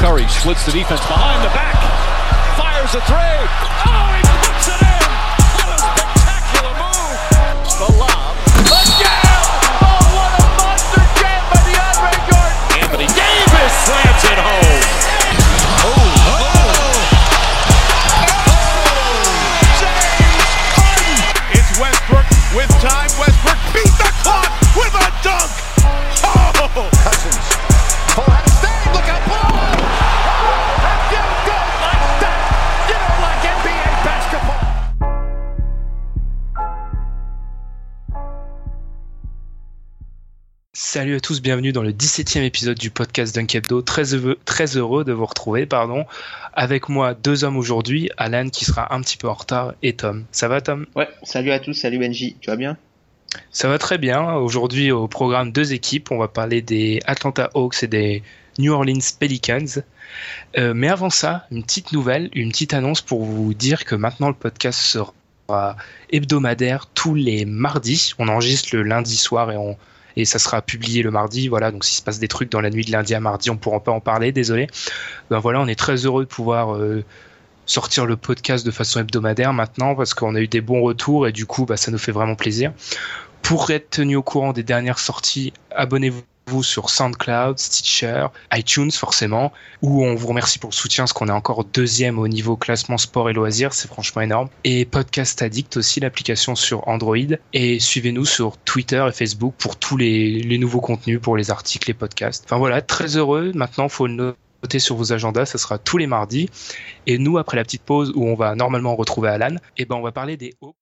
Curry splits the defense behind the back. Fires a three. Oh, he puts it in. Salut à tous, bienvenue dans le 17e épisode du podcast Dunk Hebdo. Très heureux, très heureux de vous retrouver, pardon. Avec moi, deux hommes aujourd'hui, Alan qui sera un petit peu en retard et Tom. Ça va Tom? Ouais, salut à tous, salut Benji, tu vas bien? Ça va très bien. Aujourd'hui au programme deux équipes, on va parler des Atlanta Hawks et des New Orleans Pelicans. Euh, mais avant ça, une petite nouvelle, une petite annonce pour vous dire que maintenant le podcast sera hebdomadaire tous les mardis. On enregistre le lundi soir et on et ça sera publié le mardi. Voilà, donc s'il se passe des trucs dans la nuit de lundi à mardi, on pourra pas en parler, désolé. Ben voilà, on est très heureux de pouvoir euh, sortir le podcast de façon hebdomadaire maintenant parce qu'on a eu des bons retours et du coup, bah, ça nous fait vraiment plaisir. Pour être tenu au courant des dernières sorties, abonnez-vous sur SoundCloud, Stitcher, iTunes forcément, où on vous remercie pour le soutien, parce qu'on est encore deuxième au niveau classement sport et loisirs, c'est franchement énorme. Et Podcast Addict aussi, l'application sur Android. Et suivez-nous sur Twitter et Facebook pour tous les, nouveaux contenus, pour les articles, les podcasts. Enfin voilà, très heureux. Maintenant, faut le noter sur vos agendas, ça sera tous les mardis. Et nous, après la petite pause où on va normalement retrouver Alan, et ben on va parler des Hawks.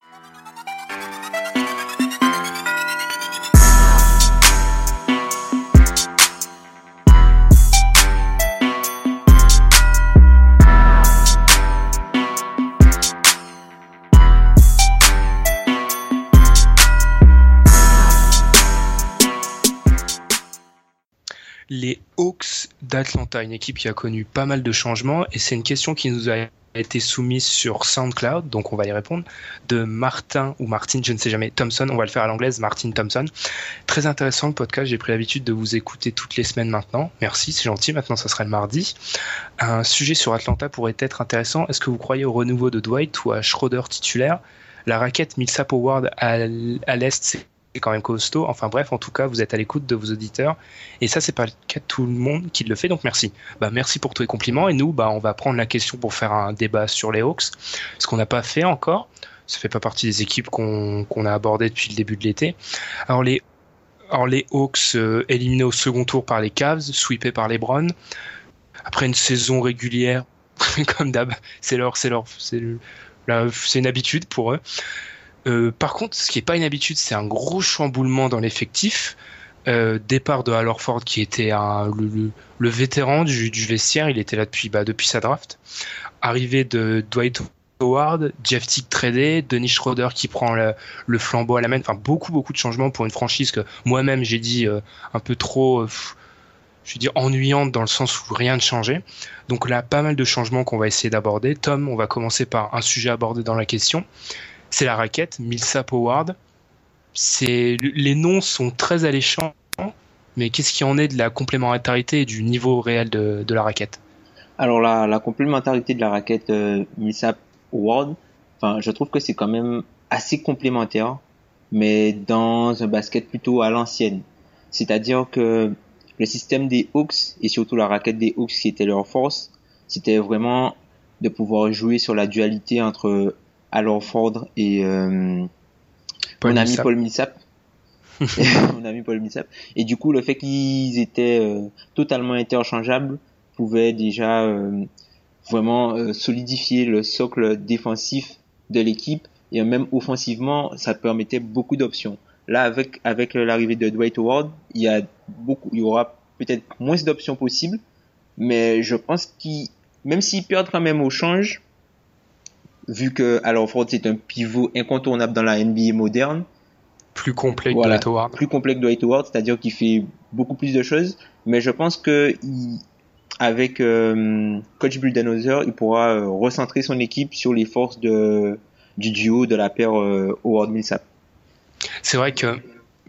Les Hawks d'Atlanta, une équipe qui a connu pas mal de changements, et c'est une question qui nous a été soumise sur SoundCloud, donc on va y répondre, de Martin ou Martin, je ne sais jamais, Thompson, on va le faire à l'anglaise, Martin Thompson. Très intéressant le podcast, j'ai pris l'habitude de vous écouter toutes les semaines maintenant. Merci, c'est gentil, maintenant ça sera le mardi. Un sujet sur Atlanta pourrait être intéressant. Est-ce que vous croyez au renouveau de Dwight ou à Schroeder titulaire? La raquette Millsap à l'Est, c'est c'est quand même costaud. Enfin bref, en tout cas, vous êtes à l'écoute de vos auditeurs. Et ça, c'est pas le cas de tout le monde qui le fait, donc merci. Bah, merci pour tous les compliments. Et nous, bah, on va prendre la question pour faire un débat sur les Hawks. Ce qu'on n'a pas fait encore. Ça fait pas partie des équipes qu'on a abordées depuis le début de l'été. Alors les, Hawks euh, éliminés au second tour par les Cavs, sweepés par les Browns. Après une saison régulière, comme d'hab, c'est leur, c'est leur, c'est une habitude pour eux. Euh, par contre, ce qui n'est pas une habitude, c'est un gros chamboulement dans l'effectif. Euh, départ de Al Horford qui était le, vétéran du, du vestiaire, il était là depuis, bah, depuis sa draft. Arrivée de Dwight Howard, Jeff Tick tradé, Dennis Schroeder qui prend le, flambeau à la main. Enfin, beaucoup, beaucoup de changements pour une franchise que moi-même j'ai dit euh, un peu trop, je veux dire, ennuyante dans le sens où rien ne changeait. Donc là, pas mal de changements qu'on va essayer d'aborder. Tom, on va commencer par un sujet abordé dans la question c'est la raquette, Millsap Howard. C'est les noms sont très alléchants, mais qu'est-ce qui en est de la complémentarité et du niveau réel de, de la raquette? Alors la, complémentarité de la raquette euh, Millsap Ward, enfin je trouve que c'est quand même assez complémentaire, mais dans un basket plutôt à l'ancienne. C'est-à-dire que le système des Hawks et surtout la raquette des Hawks qui était leur force, c'était vraiment de pouvoir jouer sur la dualité entre Al Horford et euh, Paul mon ami. Paul Millsap. mon ami Paul Millsap. Et du coup, le fait qu'ils étaient euh, totalement interchangeables pouvait déjà euh, vraiment euh, solidifier le socle défensif de l'équipe et même offensivement, ça permettait beaucoup d'options. Là, avec avec l'arrivée de Dwight Howard, il y a beaucoup, il y aura peut-être moins d'options possibles, mais je pense qu'ils, même s'ils perdent quand même au change, vu que Ford c'est un pivot incontournable dans la NBA moderne, Plus complet que. Dwight Howard. plus complet que Dwight Howard, c'est-à-dire qu'il fait beaucoup plus de choses, mais je pense que il- avec euh, coach Budenholzer, il pourra euh, recentrer son équipe sur les forces de du duo de la paire euh, Howard Millsap. C'est vrai que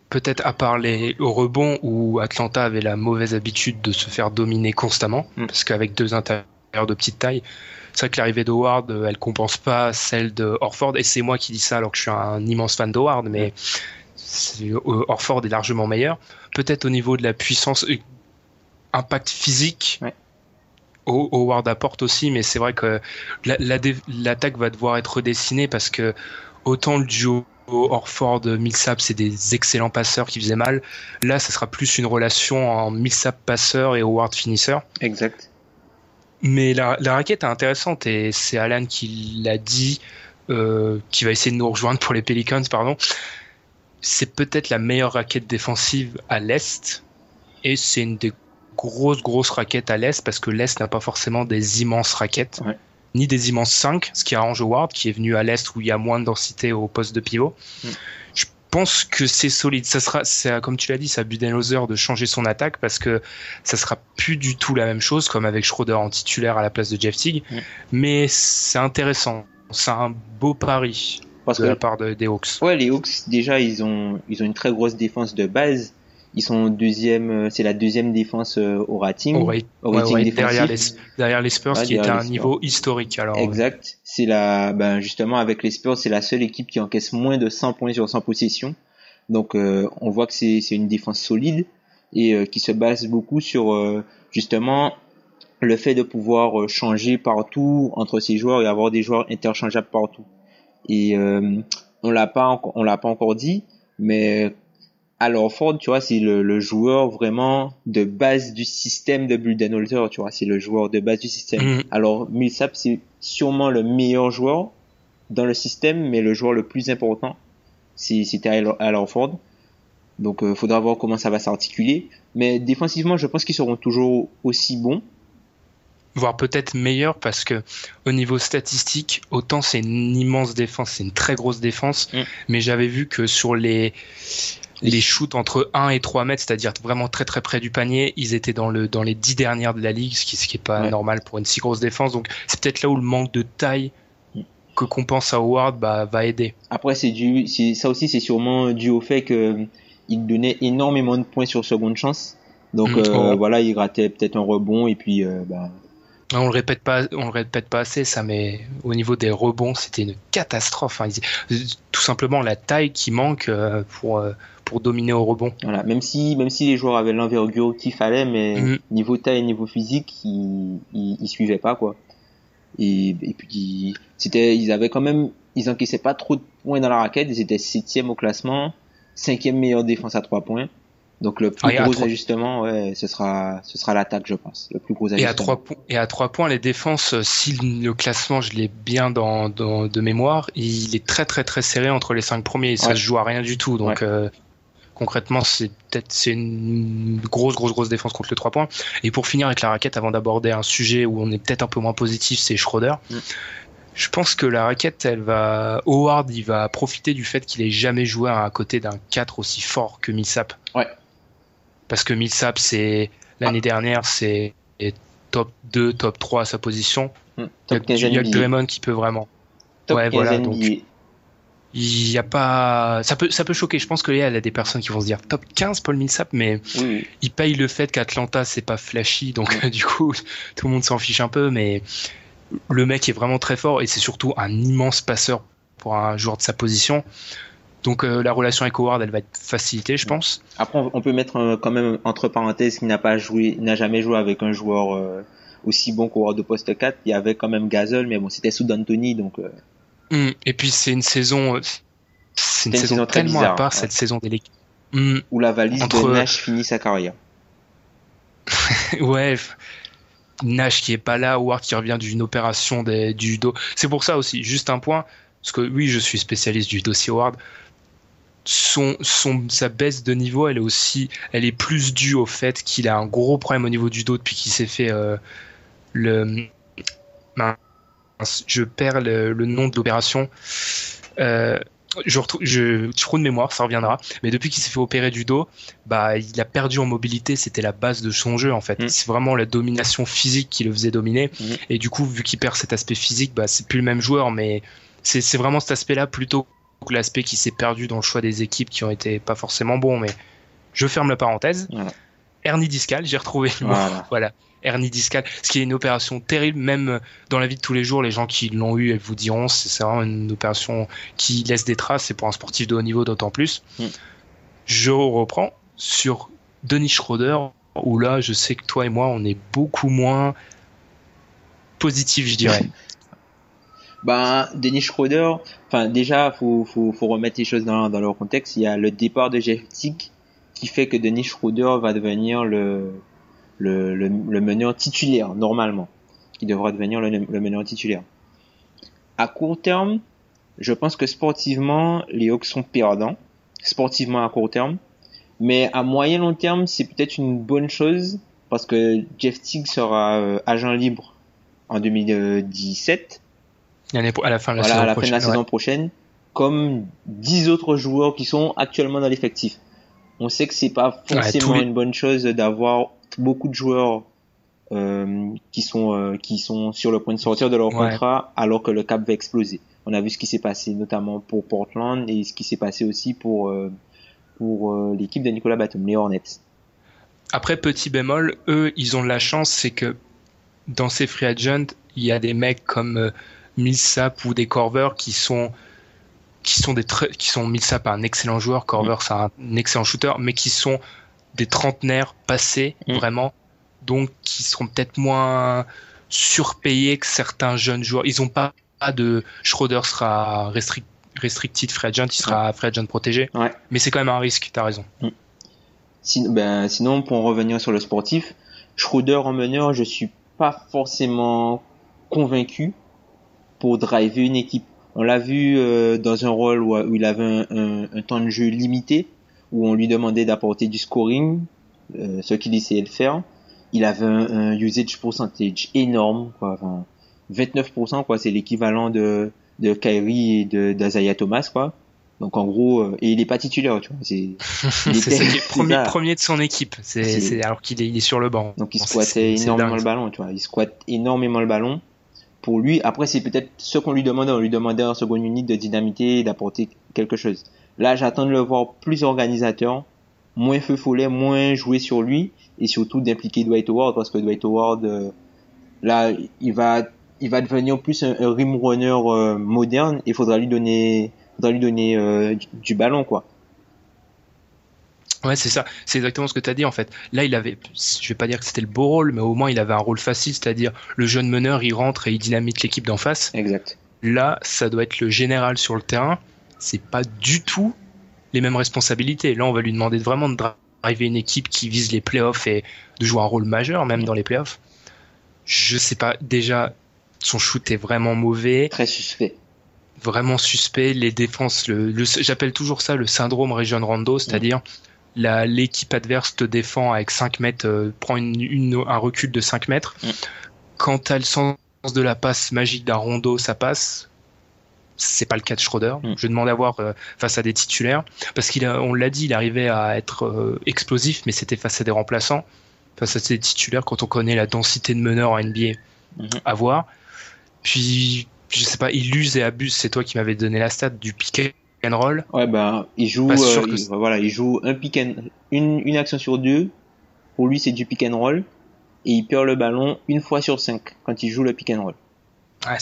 peut-être à part les au rebond où Atlanta avait la mauvaise habitude de se faire dominer constamment, Mm. parce qu'avec deux intérieurs de petite taille, c'est vrai que l'arrivée d'Howard, euh, elle compense pas celle de Orford, et c'est moi qui dis ça alors que je suis un immense fan d'Howard, mais euh, Orford est largement meilleur. Peut-être au niveau de la puissance, euh, impact physique. Ouais. Ho- Howard apporte aussi, mais c'est vrai que la- la dé- l'attaque va devoir être redessinée parce que autant le duo Orford Millsap c'est des excellents passeurs qui faisaient mal. Là, ça sera plus une relation en Millsap passeur et Howard finisseur. Exact. Mais la, la raquette est intéressante et c'est Alan qui l'a dit, euh, qui va essayer de nous rejoindre pour les Pelicans, pardon. C'est peut-être la meilleure raquette défensive à l'Est et c'est une des grosses, grosses raquettes à l'Est parce que l'Est n'a pas forcément des immenses raquettes, Ouais. ni des immenses 5, ce qui arrange Howard qui est venu à l'Est où il y a moins de densité au poste de pivot. Mm. Je pense que c'est solide. Ça sera, c'est, comme tu l'as dit, ça Budenholzer de changer son attaque parce que ça sera plus du tout la même chose comme avec Schroeder en titulaire à la place de Jeff Teague. Mm. Mais c'est intéressant. C'est un beau pari Parce de que la part de- des Hawks. ouais, les Hawks déjà ils ont ils ont une très grosse défense de base. Ils sont deuxième, euh, c'est la deuxième défense euh, au rating. Au rate- au ouais, rating ouais, défensif. derrière, les, derrière les Spurs Ouais, qui à un Spurs. niveau historique. Alors, Exact. C'est la, ben justement avec les Spurs, c'est la seule équipe qui encaisse moins de 100 points sur 100 possessions. Donc euh, on voit que c'est c'est une défense solide et euh, qui se base beaucoup sur euh, justement le fait de pouvoir euh, changer partout entre ces joueurs et avoir des joueurs interchangeables partout. Et euh, on l'a pas on l'a pas encore dit, mais alors Ford, tu vois, c'est le, le joueur vraiment de base du système de Budenholzer, tu vois, c'est le joueur de base du système. Mhm. Alors Millsap, c'est sûrement le meilleur joueur dans le système, mais le joueur le plus important, c'est- Al Horford. Donc euh, faudra voir comment ça va s'articuler. Mais défensivement, je pense qu'ils seront toujours aussi bons. voire peut-être meilleur parce que au niveau statistique, autant c'est une immense défense, c'est une très grosse défense, Mm. mais j'avais vu que sur les les shoots entre 1 et 3 mètres, c'est-à-dire vraiment très très près du panier, ils étaient dans le dans les 10 dernières de la ligue, ce qui ce qui est pas Ouais. normal pour une si grosse défense. Donc c'est peut-être là où le manque de taille que compense à Howard bah, va aider. Après, c'est dû, c'est- ça aussi, c'est sûrement dû au fait que euh, il donnait énormément de points sur seconde chance. Donc Mm. euh, Oh. voilà, il ratait peut-être un rebond et puis euh, bah, On le répète pas, on le répète pas assez ça, mais au niveau des rebonds, c'était une catastrophe. hein. Tout simplement la taille qui manque euh, pour euh, pour dominer au rebond. voilà. Même si même si les joueurs avaient l'envergure qu'il fallait, mais Mhm. niveau taille, niveau physique, ils, ils, ils suivaient pas quoi. Et, et puis c'était, ils avaient quand même, ils encaissaient pas trop de points dans la raquette. Ils étaient septième au classement, cinquième meilleure défense à trois points. Donc le plus Ah, et gros ajustement, ouais, ce sera ce sera l'attaque, je pense. Le plus gros Et ajustement. à trois points, et à trois points, les défenses, euh, si le classement, je l'ai bien dans, dans de mémoire, il est très très très serré entre les cinq premiers. Ça Ouais. se joue à rien du tout. Donc euh, concrètement, c'est peut-être c'est une grosse grosse grosse défense contre le trois points. Et pour finir avec la raquette, avant d'aborder un sujet où on est peut-être un peu moins positif, c'est Schroeder. Mm. Je pense que la raquette, elle va, Howard, il va profiter du fait qu'il ait jamais joué à côté d'un 4 aussi fort que Millsap. Ouais. Parce que Millsap, c'est l'année dernière, c'est top 2, top 3 à sa position. Hmm. Il y a, Top 15 il y a que. Draymond qui peut vraiment. Top ouais, 15 voilà, NBA. donc- Il y a pas, ça peut, ça peut choquer. Je pense qu'il y a des personnes qui vont se dire top 15 Paul Millsap, mais Oui, il paye le fait qu'Atlanta c'est pas flashy, donc du coup tout le monde s'en fiche un peu, mais le mec est vraiment très fort et c'est surtout un immense passeur pour un joueur de sa position. Donc euh, la relation avec Howard, elle va être facilitée, je pense. Après, on peut mettre euh, quand même entre parenthèses qu'il n'a pas joué, n'a jamais joué avec un joueur euh, aussi bon qu'Howard de poste 4. Il y avait quand même Gasol, mais bon, c'était sous D'Antoni, donc Hum, Et puis c'est une saison, c'est une, une saison, saison très tellement bizarre, à part ouais. cette saison des. Hum, où la valise Entre- de Nash finit sa carrière. ouais, Nash qui est pas là, Howard qui revient d'une opération des- du dos. C'est pour ça aussi, juste un point, parce que oui, je suis spécialiste du dossier Howard. Son, son, sa baisse de niveau, elle est aussi, elle est plus due au fait qu'il a un gros problème au niveau du dos depuis qu'il s'est fait euh, le. je perds le, le nom de l'opération. Euh, je retrouve, je, trou de mémoire, ça reviendra. Mais depuis qu'il s'est fait opérer du dos, bah, il a perdu en mobilité. C'était la base de son jeu, en fait. Mm. C'est vraiment la domination physique qui le faisait dominer. Mm. Et du coup, vu qu'il perd cet aspect physique, bah, c'est plus le même joueur. Mais c'est vraiment cet aspect-là plutôt l'aspect qui s'est perdu dans le choix des équipes qui ont été pas forcément bons. Mais je ferme la parenthèse. Voilà. Hernie discale, j'ai retrouvé le mot. Voilà. Voilà, hernie discale, ce qui est une opération terrible, même dans la vie de tous les jours, les gens qui l'ont eu, elles vous diront, c'est c'est vraiment une opération qui laisse des traces, et pour un sportif de haut niveau d'autant plus. Mm. Je reprends sur Denis Schroeder, où là, je sais que toi et moi, on est beaucoup moins positif, je dirais. Ben, Dennis Schroeder, enfin déjà, faut, faut, faut remettre les choses dans, leur contexte. Il y a le départ de Jeff Tick qui fait que Dennis Schroeder va devenir le, le, le, meneur titulaire, normalement. Qui devra devenir le, le meneur titulaire. À court terme, je pense que sportivement, les Hawks sont perdants. Sportivement à court terme. Mais à moyen long terme, c'est peut-être une bonne chose parce que Jeff Tick sera euh, agent libre en 2017 L'année pro- À la fin de la voilà, saison à la fin de prochaine. la ouais. saison prochaine, comme 10 autres joueurs qui sont actuellement dans l'effectif. On sait que c'est pas forcément une bonne chose d'avoir beaucoup de joueurs euh, qui sont euh, qui sont sur le point de sortir de leur Ouais. contrat alors que le cap va exploser. On a vu ce qui s'est passé notamment pour Portland et ce qui s'est passé aussi pour euh, pour l'équipe de Nicolas Batum, les Hornets. Après, petit bémol, eux, ils ont de la chance, c'est que dans ces free agents, il y a des mecs comme Millsap ou des Corver qui sont qui sont des qui sont Millsap un excellent joueur, Corver c'est un excellent shooter, mais qui sont des trentenaires passés Mm. vraiment, donc qui seront peut-être moins surpayés que certains jeunes joueurs. Ils ont pas de Schroeder sera restric- restricted free agent, il sera free agent protégé, Ouais. mais c'est quand même un risque. T'as raison. Sin- ben, sinon, pour en revenir sur le sportif, Schroeder en meneur, je suis pas forcément convaincu pour driver une équipe. On l'a vu euh, dans un rôle où, où il avait un, un- un temps de jeu limité, où on lui demandait d'apporter du scoring, euh, ce qu'il essayait de faire. Il avait un, un usage percentage énorme, quoi. Enfin, 29%, quoi. C'est l'équivalent de, de Kyrie et de d'Isaiah Thomas, quoi. Donc en gros, euh, et il est pas titulaire, tu vois. C'est il c'est était- ça qui est c'est premier, ça. premier de son équipe. C'est, C'est- c'est- alors qu'il est, il est sur le banc. Donc il c'est énormément le ballon, tu vois. Il squatte énormément le ballon. Pour lui, après c'est peut-être ce qu'on lui demandait. On lui demandait en seconde unité de dynamiter et d'apporter quelque chose. Là, j'attends de le voir plus organisateur, moins feu follet, moins jouer sur lui et surtout d'impliquer Dwight Howard parce que Dwight Howard, euh, là, il va, il va devenir plus un, un rim runner euh, moderne. Il faudra lui donner, faudra lui donner euh, du, du ballon, quoi. Ouais, c'est ça. C'est exactement ce que tu as dit en fait. Là, il avait, je vais pas dire que c'était le beau rôle, mais au moins il avait un rôle facile, c'est-à-dire le jeune meneur, il rentre et il dynamite l'équipe d'en face. Exact. Là, ça doit être le général sur le terrain. C'est pas du tout les mêmes responsabilités. Là, on va lui demander de vraiment de driver une équipe qui vise les playoffs et de jouer un rôle majeur, même dans les playoffs. Je sais pas. Déjà, son shoot est vraiment mauvais. Très suspect. vraiment suspect. Les défenses, le, le- j'appelle toujours ça le syndrome Region Rondo, c'est-à-dire l'équipe adverse te défend avec 5 mètres, euh, prend une, une- un recul de 5 mètres. Mm. Quand t'as le sens de la passe magique d'un Rondo, ça passe. C'est pas le cas de Schroeder. Mm. Je demande à voir euh, face à des titulaires parce qu'il a, on l'a dit, il arrivait à être euh, explosif, mais c'était face à des remplaçants, face à des titulaires. Quand on connaît la densité de meneurs en NBA, Mhm. à voir. Puis je sais pas, il use et abuse. C'est toi qui m'avais donné la stat du pick and roll. Ouais, ben, il joue, Pas sûr euh, que il- c'est- voilà, il joue un pick and, une, une action sur deux. Pour lui, c'est du pick and roll. Et il perd le ballon une fois sur cinq quand il joue le pick and roll. Ah,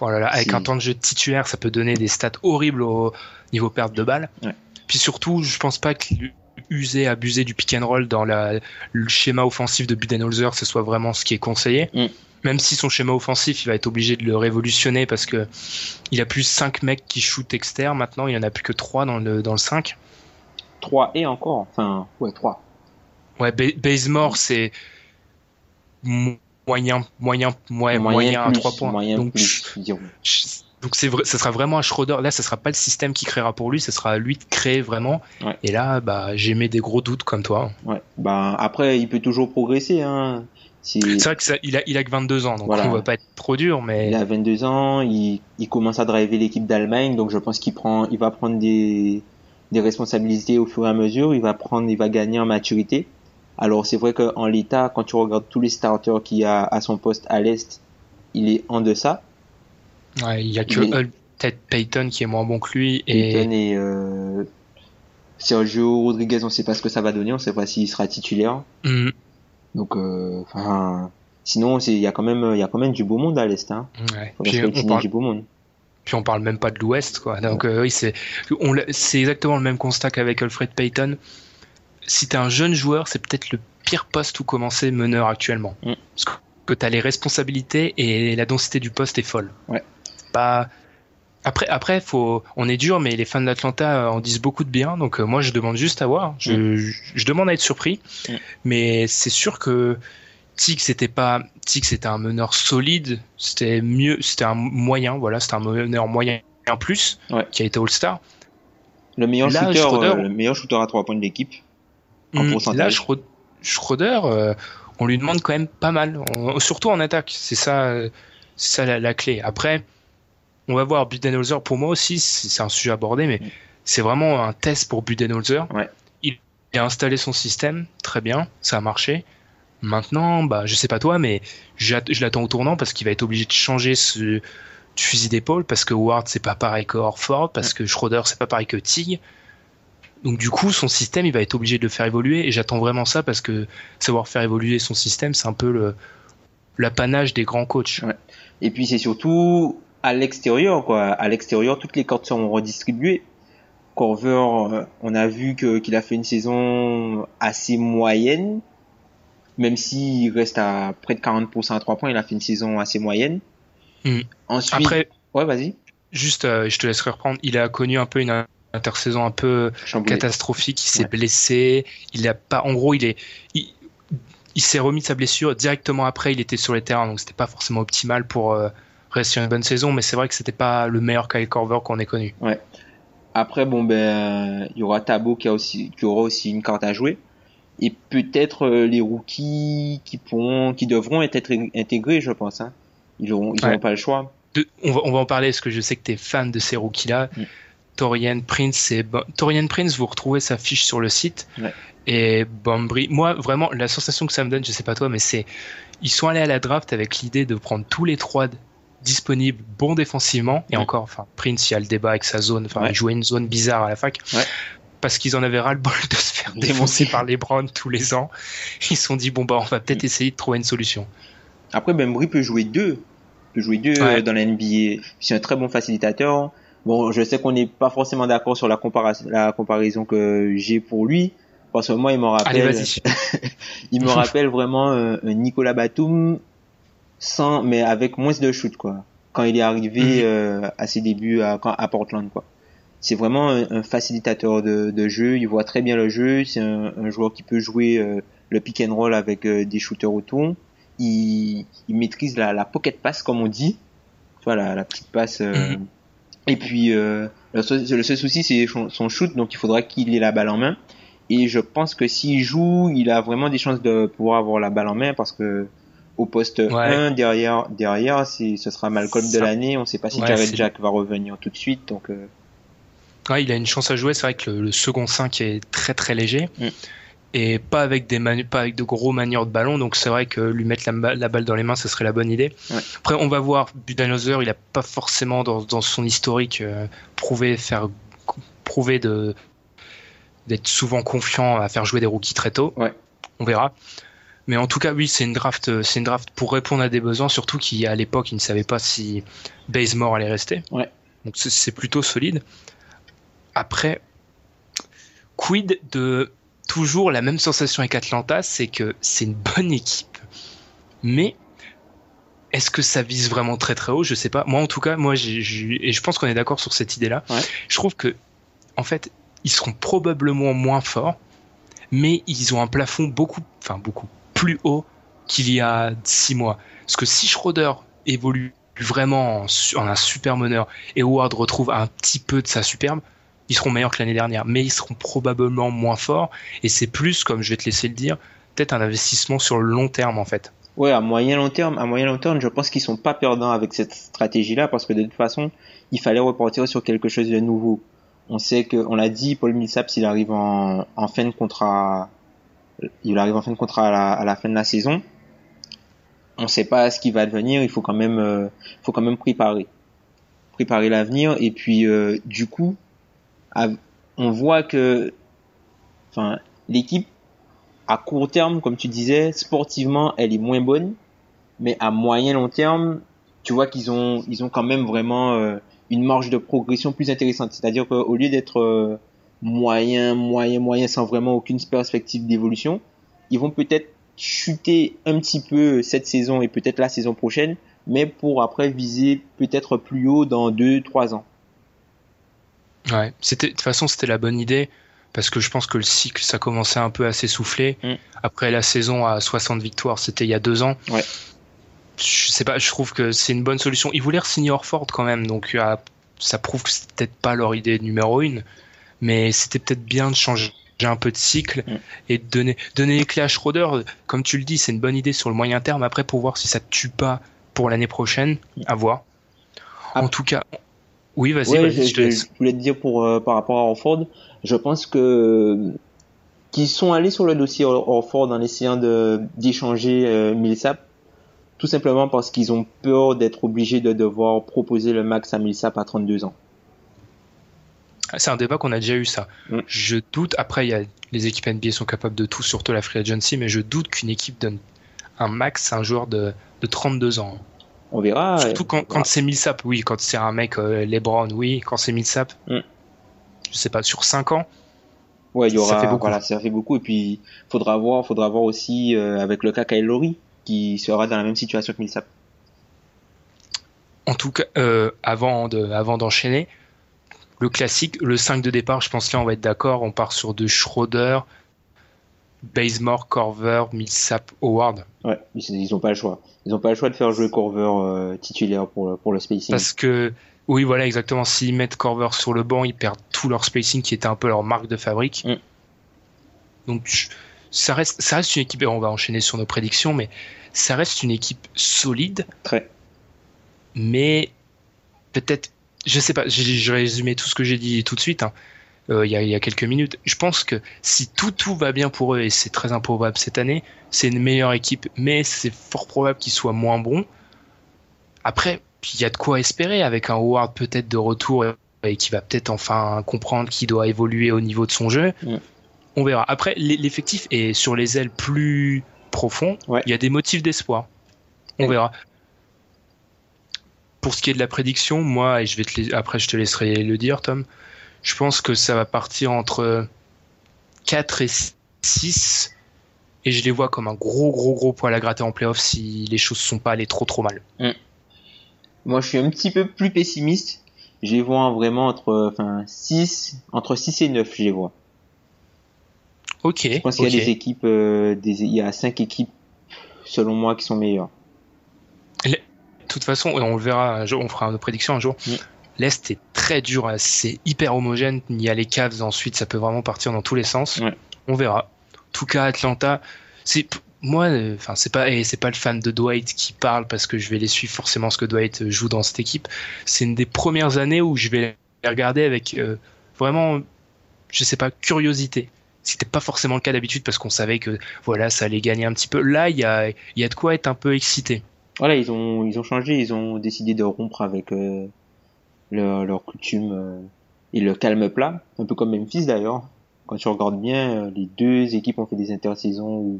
oh là là, avec un temps de jeu titulaire, ça peut donner des stats horribles au niveau perte de balles. Ouais. Puis surtout, je pense pas que user, abuser du pick and roll dans la, le schéma offensif de Budenholzer, ce soit vraiment ce qui est conseillé. Mm. Même si son schéma offensif, il va être obligé de le révolutionner parce que il a plus 5 mecs qui shootent externe. Maintenant, il en a plus que 3 dans le, dans le 5. 3 et encore. Enfin, ouais, 3. Ouais, Ba- Bazemore, c'est mo- moyen, moyen, ouais, moyen, à plus, 3 points. Moyen Donc, plus, dirons. je- donc c'est vrai, ça sera vraiment un Schroeder. Là, ça sera pas le système qui créera pour lui, ça sera à lui de créer vraiment. Ouais. Et là, bah, j'ai mis des gros doutes comme toi. Ouais. Bah, après, il peut toujours progresser. Hein. Si- C'est vrai que ça, il a, il a que 22 ans, donc Voilà. on va pas être trop dur, mais Il a 22 ans, il, il commence à driver l'équipe d'Allemagne, donc je pense qu'il prend, il va prendre des, des responsabilités au fur et à mesure, il va prendre, il va gagner en maturité. Alors c'est vrai qu'en l'état, quand tu regardes tous les starters qu'il y a à son poste à l'est, il est en deçà. ouais, il y a que est- peut-être Payton qui est moins bon que lui. Et Peyton et euh, Sergio Rodriguez, on sait pas ce que ça va donner, on sait pas s'il sera titulaire. Hmm, Donc, euh, enfin, sinon il y a quand même, y a quand même du beau monde à l'est. Hein. ouais. Faut Puis, on parle, du beau monde. puis on parle même pas de l'Ouest, quoi. Donc euh, oui, c'est, c'est exactement le même constat qu'avec Alfred Payton. Si t'es un jeune joueur, c'est peut-être le pire poste où commencer meneur actuellement. Mm. Parce que, que t'as les responsabilités et la densité du poste est folle. Ouais. Pas... Après, après, faut, on est dur, mais les fans d'Atlanta euh, en disent beaucoup de bien. Donc euh, moi, je demande juste à voir. Je, je, je demande à être surpris, Mm. mais c'est sûr que Tig, c'était pas, Tig, c'était un meneur solide. C'était mieux, c'était un moyen. Voilà, c'était un meneur moyen en plus Ouais. qui a été All-Star. Le meilleur Là, shooter, Schroeder- euh, le meilleur shooter à trois points de l'équipe. En Mm, pourcentage. Là, Schro- Schroeder, euh, on lui demande quand même pas mal, On- surtout en attaque. C'est ça, c'est ça la, la clé. Après, on va voir Budenholzer. Pour moi aussi, c'est un sujet abordé, mais c'est vraiment un test pour Budenholzer. Ouais. Il, il a installé son système, très bien, ça a marché. Maintenant, bah, je sais pas toi, mais je l'attends au tournant parce qu'il va être obligé de changer ce fusil d'épaule parce que Ward c'est pas pareil que Horford, parce que Schroeder c'est pas pareil que Tig. Donc du coup, son système, il va être obligé de le faire évoluer et j'attends vraiment ça parce que savoir faire évoluer son système, c'est un peu l'apanage des grands coachs. Ouais. Et puis c'est surtout à l'extérieur, quoi. À l'extérieur, toutes les cartes seront redistribuées. Corver, euh, on a vu que qu'il a fait une saison assez moyenne, même s'il reste à près de 40% à 3 points, il a fait une saison assez moyenne. Mm. Ensuite, Après, ouais, vas-y. juste, euh, je te laisserai reprendre. Il a connu un peu une intersaison un peu Chamboulé. catastrophique. Il s'est Ouais. blessé. Il a pas, en gros, il est, il, il s'est remis de sa blessure directement après. Il était sur les terrains, donc c'était pas forcément optimal pour euh, réussir une bonne saison. Mais c'est vrai que c'était pas le meilleur Kyle Korver qu'on ait connu. Après, bon ben, il y aura Tabo qui a aussi, qui aura aussi une carte à jouer. Et peut-être euh, les rookies qui pourront, qui devront être intégrés, je pense. Hein. Ils auront, ils Ouais. auront pas le choix. De- on, va, on va en parler parce que je sais que tu es fan de ces rookies-là. Mm. Torian Prince et Torian Prince, vous retrouvez sa fiche sur le site. Ouais. Et Bambry, moi vraiment, la sensation que ça me donne, je sais pas toi, mais c'est ils sont allés à la draft avec l'idée de prendre tous les trois d- disponibles, bons défensivement. Et Ouais. encore, enfin Prince, il y a le débat avec sa zone. Enfin, Ouais. il jouait une zone bizarre à la fac. Ouais. Parce qu'ils en avaient ras le bol de se faire défoncer par les Browns tous les ans. Ils se sont dit bon bah on va peut-être essayer de trouver une solution. Après, Bembry peut jouer deux. peut jouer deux euh, dans la NBA. C'est un très bon facilitateur. Bon, je sais qu'on n'est pas forcément d'accord sur la, compara- la comparaison que j'ai pour lui. Parce que moi, il me rappelle, il me rappelle vraiment euh, Nicolas Batum sans, mais avec moins de shoot, quoi. Quand il est arrivé Mhm. euh, à ses débuts à, Portland, quoi. C'est vraiment un, un facilitateur de, de jeu. Il voit très bien le jeu. C'est un, un joueur qui peut jouer euh, le pick and roll avec euh, des shooters autour. Il, il maîtrise la, la pocket pass, comme on dit. Tu vois, la, la petite passe. euh, Mhm. Et puis, euh, le, seul, le seul souci, c'est son, son shoot. Donc, il faudra qu'il ait la balle en main. Et je pense que s'il joue, il a vraiment des chances de pouvoir avoir la balle en main parce que au poste Ouais. 1 derrière, derrière, c'est, ce sera Malcolm Ça- de l'année. On sait pas si Ouais, Jared Jack va revenir tout de suite. Donc, euh, Ouais, il a une chance à jouer. C'est vrai que le, le second 5 est très très léger. Mm. Et pas avec, des manu- pas avec de gros manieurs de ballon. Donc c'est vrai que lui mettre la, la balle dans les mains, ce serait la bonne idée. Après, on va voir. Budenholzer, il a pas forcément dans, dans son historique euh, prouvé, faire, prouvé de, d'être souvent confiant à faire jouer des rookies très tôt. On verra. Mais en tout cas, oui, c'est une draft, c'est une draft pour répondre à des besoins, surtout qu'à l'époque, ils ne savaient pas si Bazemore allait rester. Ouais. Donc c'est plutôt solide. Après, quid de toujours la même sensation avec Atlanta, c'est que c'est une bonne équipe, mais est-ce que ça vise vraiment très très haut? Je sais pas. Moi, en tout cas, moi, et je pense qu'on est d'accord sur cette idée-là. Ouais. Je trouve que, en fait, ils seront probablement moins forts, mais ils ont un plafond beaucoup, enfin beaucoup plus haut qu'il y a six mois. Parce que si Schroeder évolue vraiment en, un super meneur et Howard retrouve un petit peu de sa superbe, ils seront meilleurs que l'année dernière, mais ils seront probablement moins forts. Et c'est plus, comme je vais te laisser le dire, peut-être un investissement sur le long terme en fait. Ouais, à moyen long terme, à moyen long terme, je pense qu'ils sont pas perdants avec cette stratégie-là parce que de toute façon, il fallait repartir sur quelque chose de nouveau. On sait que, on l'a dit, Paul Millsap, s'il arrive en fin de contrat, il arrive en fin de contrat à la, fin de la saison. On sait pas ce qui va devenir. Il faut quand même, euh, faut quand même préparer, préparer l'avenir. Et puis, euh, du coup, on voit que, enfin, l'équipe à court terme, comme tu disais, sportivement, elle est moins bonne, mais à moyen long terme, tu vois qu'ils ont, ils ont quand même vraiment euh, une marge de progression plus intéressante. C'est-à-dire qu'au lieu d'être moyen, moyen, moyen, sans vraiment aucune perspective d'évolution, ils vont peut-être chuter un petit peu cette saison et peut-être la saison prochaine, mais pour après viser peut-être plus haut dans deux, trois ans. Ouais, c'était de toute façon c'était la bonne idée parce que je pense que le cycle ça commençait un peu à s'essouffler. Mm. Après la saison à 60 victoires, c'était il y a deux ans. Ouais. Je sais pas, je trouve que c'est une bonne solution. Ils voulaient signer Orford quand même, donc euh, ça prouve que c'était peut-être pas leur idée numéro une, mais c'était peut-être bien de changer un peu de cycle Mm. et de donner donner les clés à Schroeder. Comme tu le dis, c'est une bonne idée sur le moyen terme. Après pour voir si ça tue pas pour l'année prochaine, à voir. En Ah. tout cas, oui, vas-y, Ouais, vas-y, je, je te je- laisse. je voulais te dire pour euh, par rapport à Orford, je pense que qu'ils sont allés sur le dossier Or- Orford en essayant de d'échanger euh, Millsap, tout simplement parce qu'ils ont peur d'être obligés de devoir proposer le max à Millsap à 32 ans. Ah, C'est un débat qu'on a déjà eu ça. Mm. Je doute, après y a, les équipes NBA sont capables de tout, surtout la free agency, mais je doute qu'une équipe donne un max à un joueur de, de 32 ans. On verra. surtout quand, quand c'est Millsap, oui, quand c'est un mec euh, LeBron, oui, quand c'est Millsap, Mm. je sais pas, sur 5 ans, Ouais, il y Ça aura, fait beaucoup. voilà, ça fait beaucoup. Et puis, faudra voir, faudra voir aussi euh, avec le cas Kyle Lowry, qui sera dans la même situation que Millsap. en tout cas, euh, avant de, avant d'enchaîner, le classique, le 5 de départ, je pense là on va être d'accord, on part sur de Schroeder, Bazemore, Corver, Millsap, Howard. Ouais, ils, ils ont pas le choix. Ils ont pas le choix de faire jouer Corver euh, titulaire pour le- pour le spacing. Parce que, oui, voilà, exactement. S'ils mettent Corver sur le banc, ils perdent tout leur spacing qui était un peu leur marque de fabrique. Mm. Donc, ça reste, ça reste une équipe, et on va enchaîner sur nos prédictions, mais ça reste une équipe solide, Très. mais peut-être, je sais pas, je vais résumer tout ce que j'ai dit tout de suite, hein, euh, il y, a, il y a quelques minutes. Je pense que si tout, tout va bien pour eux, et c'est très improbable cette année, c'est une meilleure équipe, mais c'est fort probable qu'ils soient moins bons. Après, il y a de quoi espérer avec un Howard peut-être de retour et, qui va peut-être enfin comprendre qu'il doit évoluer au niveau de son jeu. On verra. Après, l'e- l'effectif est sur les ailes plus profond. Ouais. Il y a des motifs d'espoir. On verra. Pour ce qui est de la prédiction, moi, et je vais te la- après je te laisserai le dire, Tom, je pense que ça va partir entre 4 et 6. Et je les vois comme un gros, gros, gros poil à gratter en playoff si les choses sont pas allées trop, trop mal. Moi, je suis un petit peu plus pessimiste. Je les vois vraiment entre, enfin, 6, entre 6 et 9, je les vois. Ok. Je pense qu'il y a des équipes, euh, des, il y a 5 équipes, selon moi, qui sont meilleures. De toute façon, et on le verra, un jour, on fera nos prédictions un jour. Mm. L'Est est très dur, hein, c'est hyper homogène. Il y a les Cavs ensuite, ça peut vraiment partir dans tous les sens. Ouais. On verra. En tout cas, Atlanta, c'est moi, euh, enfin c'est pas, c'est pas le fan de Dwight qui parle parce que je vais les suivre forcément ce que Dwight joue dans cette équipe. C'est une des premières années où je vais les regarder avec euh, vraiment, je sais pas, curiosité. C'était pas forcément le cas d'habitude parce qu'on savait que voilà, ça allait gagner un petit peu. Là, il y a, il y a de quoi être un peu excité. Voilà, ils ont, ils ont changé, ils ont décidé de rompre avec euh, leur, leur coutume euh, et le calme plat, un peu comme Memphis d'ailleurs. Quand tu regardes bien, euh, les deux équipes ont fait des intersaisons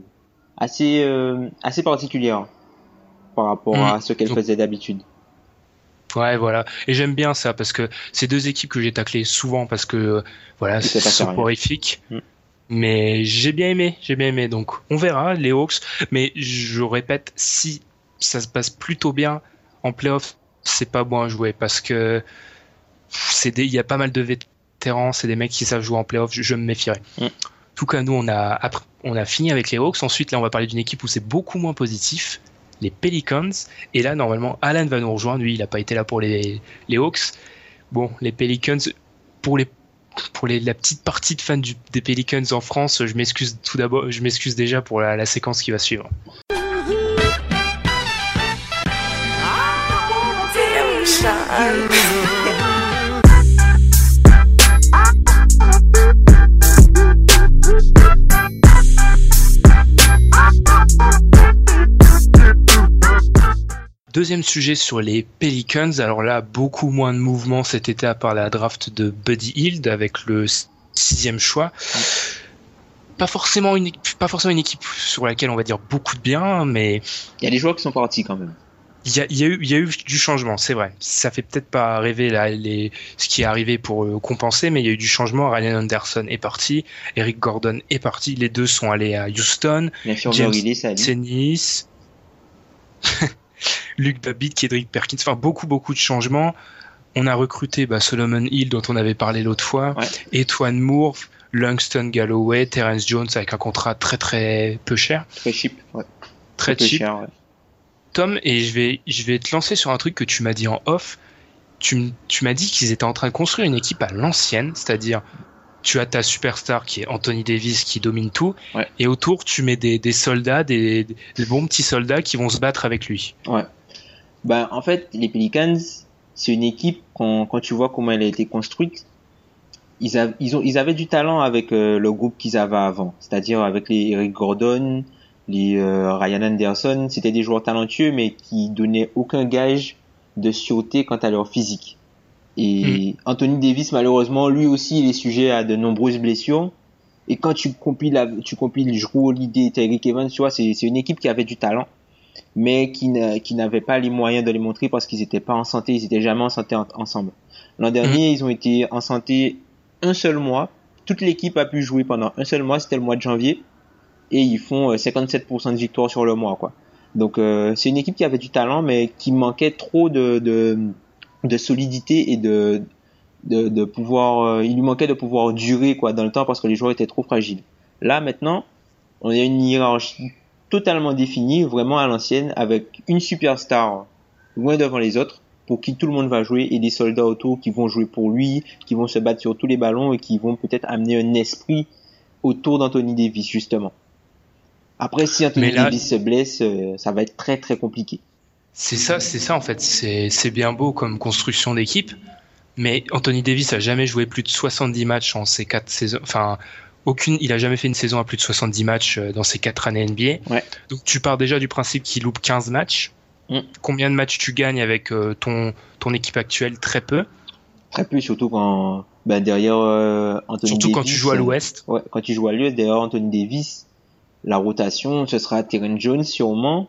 assez euh, assez particulière par rapport Mm. à ce qu'elle Donc- faisait d'habitude. Ouais, voilà. Et j'aime bien ça parce que c'est deux équipes que j'ai taclées souvent parce que voilà, c'est soporifique. Mm. Mais j'ai bien aimé, j'ai bien aimé. Donc on verra les Hawks. Mais je répète, si ça se passe plutôt bien en playoff, c'est pas bon à jouer parce que il y a pas mal de vétérans, c'est des mecs qui savent jouer en playoff. Je, je me méfierais. Mm. En tout cas, nous on a on a fini avec les Hawks. Ensuite, là, on va parler d'une équipe où c'est beaucoup moins positif. Les Pelicans. Et là, normalement, Alan va nous rejoindre. Lui, il n'a pas été là pour les, les Hawks. Bon, les Pelicans, pour les pour les, la petite partie de fans du- des Pelicans en France, je m'excuse tout d'abord, je m'excuse déjà pour la, la séquence qui va suivre. Deuxième sujet sur les Pelicans. Alors là, beaucoup moins de mouvement cet été à part la draft de Buddy Hield avec le sixième choix. Pas forcément une, pas forcément une équipe sur laquelle on va dire beaucoup de bien, mais Il y a des joueurs qui sont partis quand même. Il y a, il y a eu, il y a eu du changement, c'est vrai. Ça fait peut-être pas rêver là, les, ce qui est arrivé pour euh, compenser, mais il y a eu du changement. Ryan Anderson est parti, Eric Gordon est parti. Les deux sont allés à Houston. Bien sûr, James il est ça. Tennis, Luc Babbitt, Kedrick Perkins, enfin beaucoup beaucoup de changements. On a recruté bah, Solomon Hill dont on avait parlé l'autre fois, Ouais. Etwan Moore, Langston Galloway, Terence Jones avec un contrat très très peu cher, Très cheap. Ouais. très peu cheap. cher, ouais. Tom, et je vais je vais te lancer sur un truc que tu m'as dit en off. Tu, tu m'as dit qu'ils étaient en train de construire une équipe à l'ancienne, c'est-à-dire tu as ta superstar qui est Anthony Davis qui domine tout, Ouais. et autour tu mets des, des soldats, des, des bons petits soldats qui vont se battre avec lui. Ben, en fait, les Pelicans, c'est une équipe, quand, quand tu vois comment elle a été construite, ils, ils, ont, ils avaient du talent avec euh, le groupe qu'ils avaient avant. C'est-à-dire avec les Eric Gordon, les euh, Ryan Anderson. C'était des joueurs talentueux, mais qui donnaient aucun gage de sûreté quant à leur physique. Et Anthony Davis, malheureusement, lui aussi, il est sujet à de nombreuses blessures. Et quand tu compiles, tu compiles Drew Holiday, Tyreek Evans, tu vois, c'est c'est une équipe qui avait du talent mais qui n'a- qui n'avaient pas les moyens de les montrer parce qu'ils n'étaient pas en santé, ils étaient jamais en santé en- ensemble. L'an dernier, ils ont été en santé un seul mois. Toute l'équipe a pu jouer pendant un seul mois, c'était le mois de janvier, et ils font euh, 57% de victoire sur le mois, quoi. Donc euh, c'est une équipe qui avait du talent, mais qui manquait trop de de, de solidité et de de, de pouvoir. euh, il lui manquait de pouvoir durer quoi dans le temps parce que les joueurs étaient trop fragiles. Là maintenant, on a une hiérarchie totalement définie, vraiment à l'ancienne, avec une superstar loin devant les autres, pour qui tout le monde va jouer, et des soldats autour qui vont jouer pour lui, qui vont se battre sur tous les ballons et qui vont peut-être amener un esprit autour d'Anthony Davis, justement. Après, si Anthony là- Davis se blesse, euh, ça va être très très compliqué. C'est ça, c'est ça en fait. C'est bien beau comme construction d'équipe, mais Anthony Davis a jamais joué plus de 70 matchs en ces quatre saisons. Enfin, aucune, il a jamais fait une saison à plus de 70 matchs euh, dans ses quatre années NBA. Ouais. Donc tu pars déjà du principe qu'il loupe 15 matchs. Mm. Combien de matchs tu gagnes avec euh, ton ton équipe actuelle? Très peu. Très peu, surtout quand ben, derrière euh, Anthony Surtout quand tu joues à l'Ouest. Ouais, quand tu joues à l'Ouest, derrière Anthony Davis, la rotation, ce sera Terren Jones sûrement,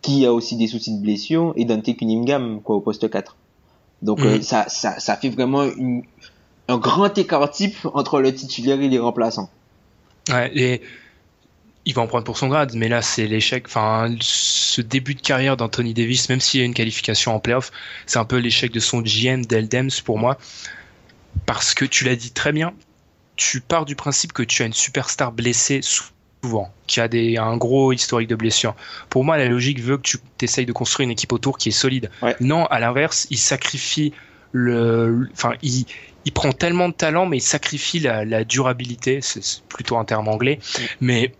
qui a aussi des soucis de blessure, et Dante Cunningham, quoi, au poste 4. Donc, Mhm. euh, ça, ça, ça fait vraiment une, un grand écart type entre le titulaire et les remplaçants. Ouais, et il va en prendre pour son grade, mais là c'est l'échec. Enfin, ce début de carrière d'Anthony Davis, même s'il y a une qualification en playoff, c'est un peu l'échec de son GM Deldems pour moi, parce que tu l'as dit très bien. Tu pars du principe que tu as une superstar blessée souvent, qui a des, un gros historique de blessures. Pour moi, la logique veut que tu essayes de construire une équipe autour qui est solide. Ouais. Non, à l'inverse, il sacrifie le, enfin, il, il prend tellement de talent, mais il sacrifie la, la durabilité. C'est plutôt un terme anglais, mais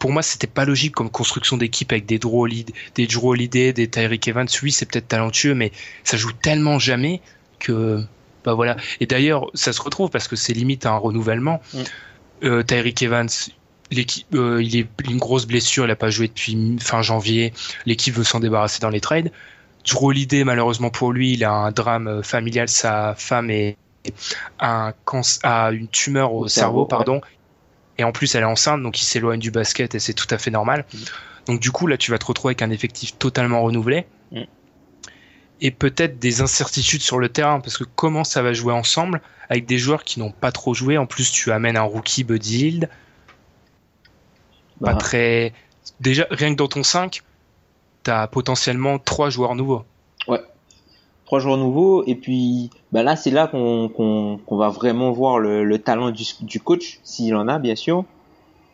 pour moi, c'était pas logique comme construction d'équipe avec des Drew Holiday, des Drew Holiday, des Tyreek Evans. Oui, c'est peut-être talentueux, mais ça joue tellement jamais que, bah voilà. Et d'ailleurs, ça se retrouve parce que c'est limite un renouvellement. Mm. Euh, Tyreek Evans, l'équipe, euh, il est une grosse blessure, il a pas joué depuis fin janvier. L'équipe veut s'en débarrasser dans les trades. Drew Holiday, malheureusement pour lui, il a un drame euh, familial. Sa femme est un a une tumeur au, Au cerveau, cerveau, pardon. Et en plus, elle est enceinte, donc il s'éloigne du basket et c'est tout à fait normal. Mm. Donc du coup, là, tu vas te retrouver avec un effectif totalement renouvelé. Mm. Et peut-être des incertitudes sur le terrain, parce que comment ça va jouer ensemble avec des joueurs qui n'ont pas trop joué? En plus, tu amènes un rookie Buddy Hield. Pas Bah, très. Déjà, rien que dans ton 5, t'as potentiellement trois joueurs nouveaux. trois joueurs nouveaux et puis bah là c'est là qu'on qu'on qu'on va vraiment voir le, le talent du, du coach s'il en a bien sûr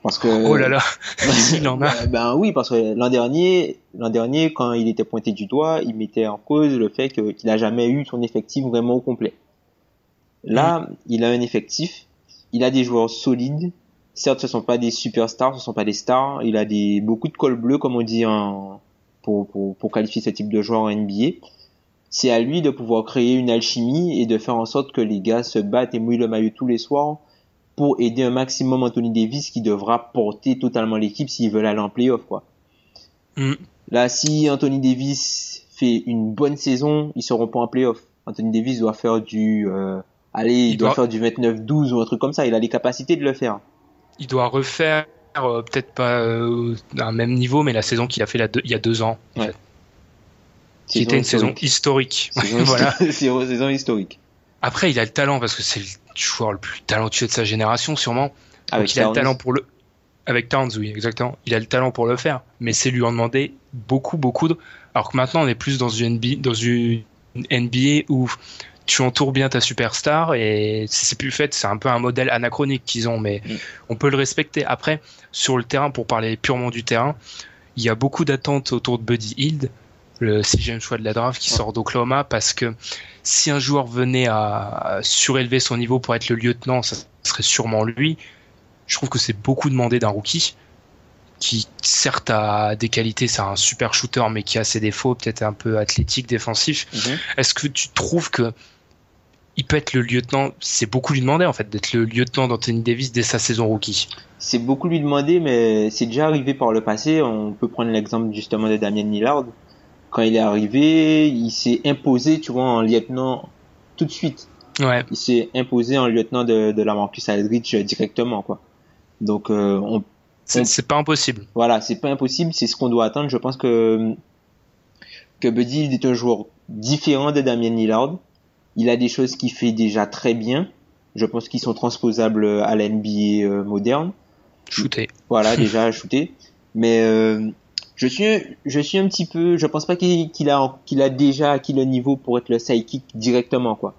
parce que Oh là là, s'il en a. Ben oui parce que l'an dernier l'an dernier quand il était pointé du doigt il mettait en cause le fait qu'il a jamais eu son effectif vraiment au complet là il a un effectif il a des joueurs solides certes ce sont pas des superstars ce sont pas des stars il a des beaucoup de cols bleus comme on dit en pour, pour, pour qualifier ce type de joueur en NBA c'est à lui de pouvoir créer une alchimie et de faire en sorte que les gars se battent et mouillent le maillot tous les soirs pour aider un maximum Anthony Davis qui devra porter totalement l'équipe s'ils veulent aller en playoff quoi. Mm. Là si Anthony Davis fait une bonne saison, ils seront pas en playoff. Anthony Davis doit faire du euh, allez, il, Il doit, doit- faire du 29-12 ou un truc comme ça, il a les capacités de le faire. Il doit refaire, euh, peut-être pas euh, un même niveau, mais la saison qu'il a fait deux- il y a deux ans. en Ouais. fait, qui était une saison historique. Saison, voilà. saison- saison historique. Après, il a le talent parce que c'est le joueur le plus talentueux de sa génération, sûrement. Avec Donc, il a le talent pour le. Avec Towns, oui, exactement. Il a le talent pour le faire, mais c'est lui en demander beaucoup, beaucoup. De... Alors que maintenant, on est plus dans une NBA, dans une NBA où tu entoures bien ta superstar et si c'est plus fait, c'est un peu un modèle anachronique qu'ils ont, mais Mm. on peut le respecter. Après, sur le terrain, pour parler purement du terrain, il y a beaucoup d'attentes autour de Buddy Hield, le sixième choix de la draft qui sort d'Oklahoma, parce que si un joueur venait à surélever son niveau pour être le lieutenant, ça serait sûrement lui. Je trouve que c'est beaucoup demandé d'un rookie qui certes a des qualités, c'est un super shooter, mais qui a ses défauts, peut-être un peu athlétique, défensif. Mhm. Est-ce que tu trouves que il peut être le lieutenant C'est beaucoup lui demander en fait d'être le lieutenant d'Anthony Davis dès sa saison rookie. C'est beaucoup lui demander, mais c'est déjà arrivé par le passé. On peut prendre l'exemple justement de Damien Lillard. Quand il est arrivé, il s'est imposé, tu vois, en lieutenant tout de suite. Ouais, Il s'est imposé en lieutenant de, de la Marcus Aldridge directement, quoi. Donc, euh, on, c'est pas impossible. voilà, c'est pas impossible, c'est ce qu'on doit attendre. Je pense que que Buddy est un joueur différent de Damien Lillard. Il a des choses qu'il fait déjà très bien. Je pense qu'ils sont transposables à la NBA euh, moderne. Shooter. Voilà, déjà shooter. Mais euh, je suis, je suis un petit peu, je pense pas qu'il a, qu'il a déjà acquis le niveau pour être le sidekick directement, quoi.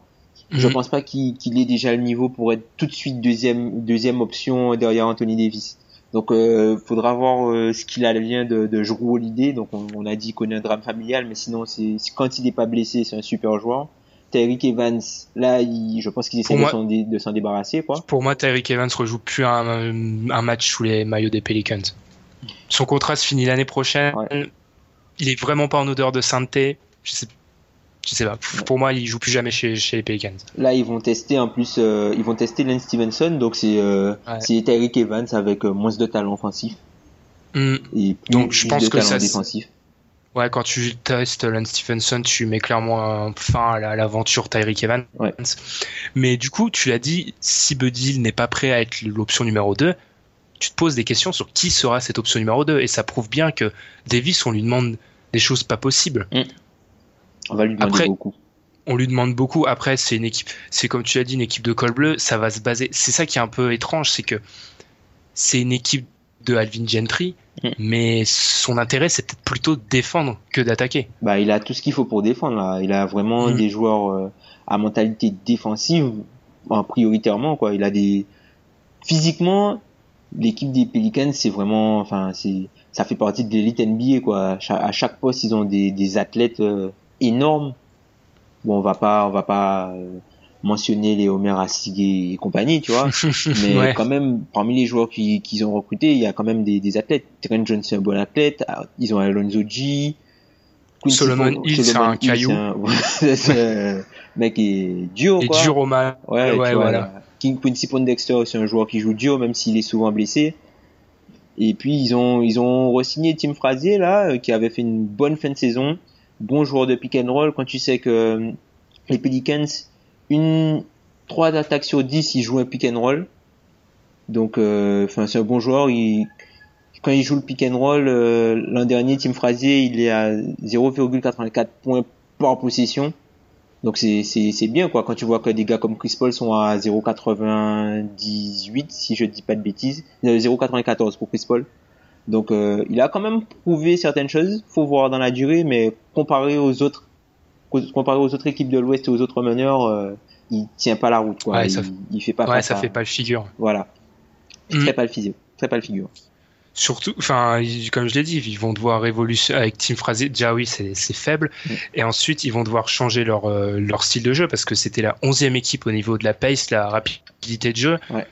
Je Mhm. pense pas qu'il qu'il ait déjà le niveau pour être tout de suite deuxième, deuxième option derrière Anthony Davis. Donc, euh, faudra voir euh, ce qu'il advient de, de Jrue Holiday. Donc, on, on a dit qu'on a un drame familial, mais sinon, c'est c'est- quand il n'est pas blessé, c'est un super joueur. Tyreek Evans, là, il, je pense qu'ils essaient de s'en dé- débarrasser, quoi. Pour moi, Tyreek Evans rejoue plus un, un match sous les maillots des Pelicans. Son contrat se finit l'année prochaine. Ouais. Il est vraiment pas en odeur de sainteté. Je sais, je sais pas. Ouais. Pour moi, il joue plus jamais chez, chez les Pelicans. Là, ils vont tester en plus, euh, ils vont tester Lance Stevenson, donc c'est euh, Ouais. c'est Tyreek Evans avec euh, moins de talent offensif Hmm. et plus, Donc, je pense que ça, défensif. Ouais, quand tu testes Lance Stephenson, tu mets clairement un fin à la- à l'aventure Tyreek Evans. Ouais. Mais du coup, tu l'as dit, si Buddy n'est pas prêt à être l'option numéro 2, tu te poses des questions sur qui sera cette option numéro 2. Et ça prouve bien que Davis, on lui demande des choses pas possibles. On va lui demander Après- beaucoup. On lui demande beaucoup. Après, c'est une équipe, c'est comme tu l'as dit, une équipe de col bleu. Ça va se baser. C'est ça qui est un peu étrange, c'est que c'est une équipe de Alvin Gentry, Mm. mais son intérêt, c'est peut-être plutôt de défendre que d'attaquer. Bah, il a tout ce qu'il faut pour défendre. Là. Il a vraiment Mm. des joueurs euh, à mentalité défensive, en prioritairement quoi. Il a des physiquement, l'équipe des Pelicans, c'est vraiment, enfin, c'est, ça fait partie de l'élite NBA quoi. À chaque, à chaque poste, ils ont des, des athlètes euh, énormes. Bon, on va pas, on va pas euh, mentionner les Homer Assig et compagnie, tu vois. Mais Ouais. quand même, parmi les joueurs qui- qu'ils ont recrutés, il y a quand même des, des athlètes. Trent Jones, c'est un bon athlète. Ah, Ils ont Alonso G. Quincy Solomon Hill, c'est un caillou. un- mec est dur, Et quoi. dur au mal. Ouais, Ouais, vois, voilà. là. King Quincy Pondexter, c'est un joueur qui joue dur, même s'il est souvent blessé. Et puis ils ont ils ont re-signé Tim Frazier là, euh, qui avait fait une bonne fin de saison, bon joueur de pick and roll. Quand tu sais que euh, les Pelicans, une trois attaques sur 10, ils jouent un pick and roll. Donc, euh, enfin, c'est un bon joueur. Il, quand il joue le pick and roll, euh, l'an dernier, Tim Frazier, il est à 0,84 points par possession. Donc c'est bien quoi quand tu vois que des gars comme Chris Paul sont à 0,98 si je dis pas de bêtises, 0,94 pour Chris Paul. Donc euh, il a quand même prouvé certaines choses, faut voir dans la durée, mais comparé aux autres comparé aux autres équipes de l'Ouest et aux autres meneurs, euh, il tient pas la route quoi. Ouais, il, ça- il fait pas Ouais, ça à- fait pas le figure. Voilà. Mm. Très pas le très pas le figure. Surtout, enfin, comme je l'ai dit, ils vont devoir évoluer avec Team Frazier. Déjà, oui, c'est faible. Mm. Et ensuite, ils vont devoir changer leur, euh, leur style de jeu parce que c'était la onzième équipe au niveau de la pace, la rapidité de jeu. Ouais.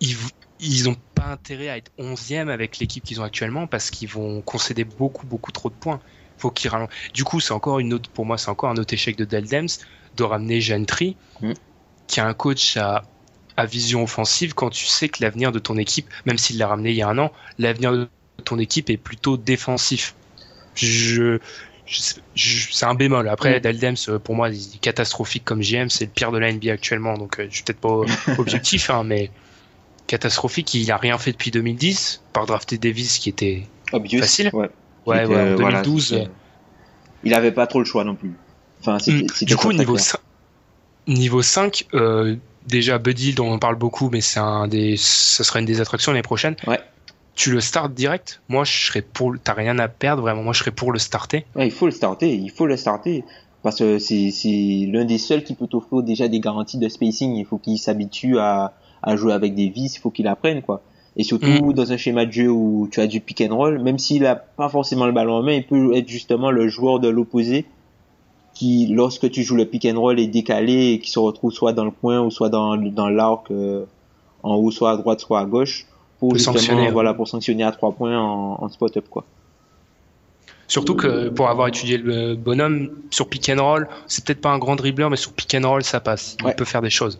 Ils, ils ont pas intérêt à être onzième avec l'équipe qu'ils ont actuellement parce qu'ils vont concéder beaucoup, beaucoup trop de points. Faut rallongent. Du coup, c'est encore une autre, pour moi, c'est encore un autre échec de Dell Dems de ramener Gentry, Mm. qui est un coach à, à vision offensive quand tu sais que l'avenir de ton équipe, même s'il l'a ramené il y a un an, l'avenir de ton équipe est plutôt défensif. Je, je- je- c'est un bémol. Après, Mm. Daldems, pour moi, il est catastrophique comme GM, c'est le pire de la NBA actuellement, donc euh, je suis peut-être pas objectif, hein, mais catastrophique. Il a rien fait depuis 2010, par drafter Davis qui était Obvious. Facile. Ouais. Ouais, ouais, en euh, voilà, 2012. c'était- euh, il avait pas trop le choix non plus. Enfin, Mm. c'était Du coup, niveau clair. 5, niveau 5 euh, déjà Buddy, dont on parle beaucoup, mais c'est un des, ça sera une des attractions l'année prochaine. Ouais. Tu le startes direct? Moi, je serais pour. le- T'as rien à perdre, vraiment. Moi, je serais pour le starter. Ouais, il faut le starter, il faut le starter. Parce que c'est, c'est l'un des seuls qui peut t'offrir déjà des garanties de spacing. Il faut qu'il s'habitue à, à jouer avec des vis, il faut qu'il apprenne, quoi. Et surtout, Mm. dans un schéma de jeu où tu as du pick and roll, même s'il a pas forcément le ballon en main, il peut être justement le joueur de l'opposé qui, lorsque tu joues le pick and roll, est décalé et qui se retrouve soit dans le coin ou soit dans, dans l'arc, euh, en haut, soit à droite, soit à gauche, pour justement, sanctionner, ouais. voilà, pour sanctionner à trois points en, en spot-up, quoi. Surtout que pour avoir étudié le bonhomme sur pick and roll, c'est peut-être pas un grand dribbleur, mais sur pick and roll, ça passe. Il Ouais. peut faire des choses.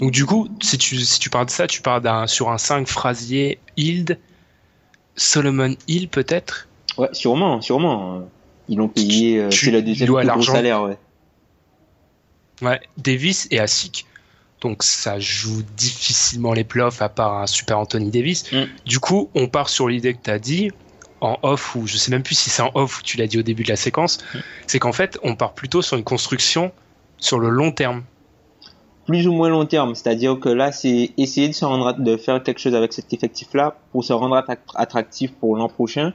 Donc du coup, si tu, si tu parles de ça, tu parles sur un 5 Frasier, Hild, Solomon Hill peut-être? Ouais, sûrement, sûrement. Ils l'ont payé, euh, c'est le deuxième plus gros l'argent. salaire, ouais. Ouais, Davis et Asik. Donc ça joue difficilement les playoffs à part un super Anthony Davis. Mm. Du coup, on part sur l'idée que tu as dit en off, ou je sais même plus si c'est en off ou tu l'as dit au début de la séquence, Mm. c'est qu'en fait, on part plutôt sur une construction sur le long terme. Plus ou moins long terme, c'est-à-dire que là, c'est essayer de se rendre, de faire quelque chose avec cet effectif-là pour se rendre attrac- attractif pour l'an prochain,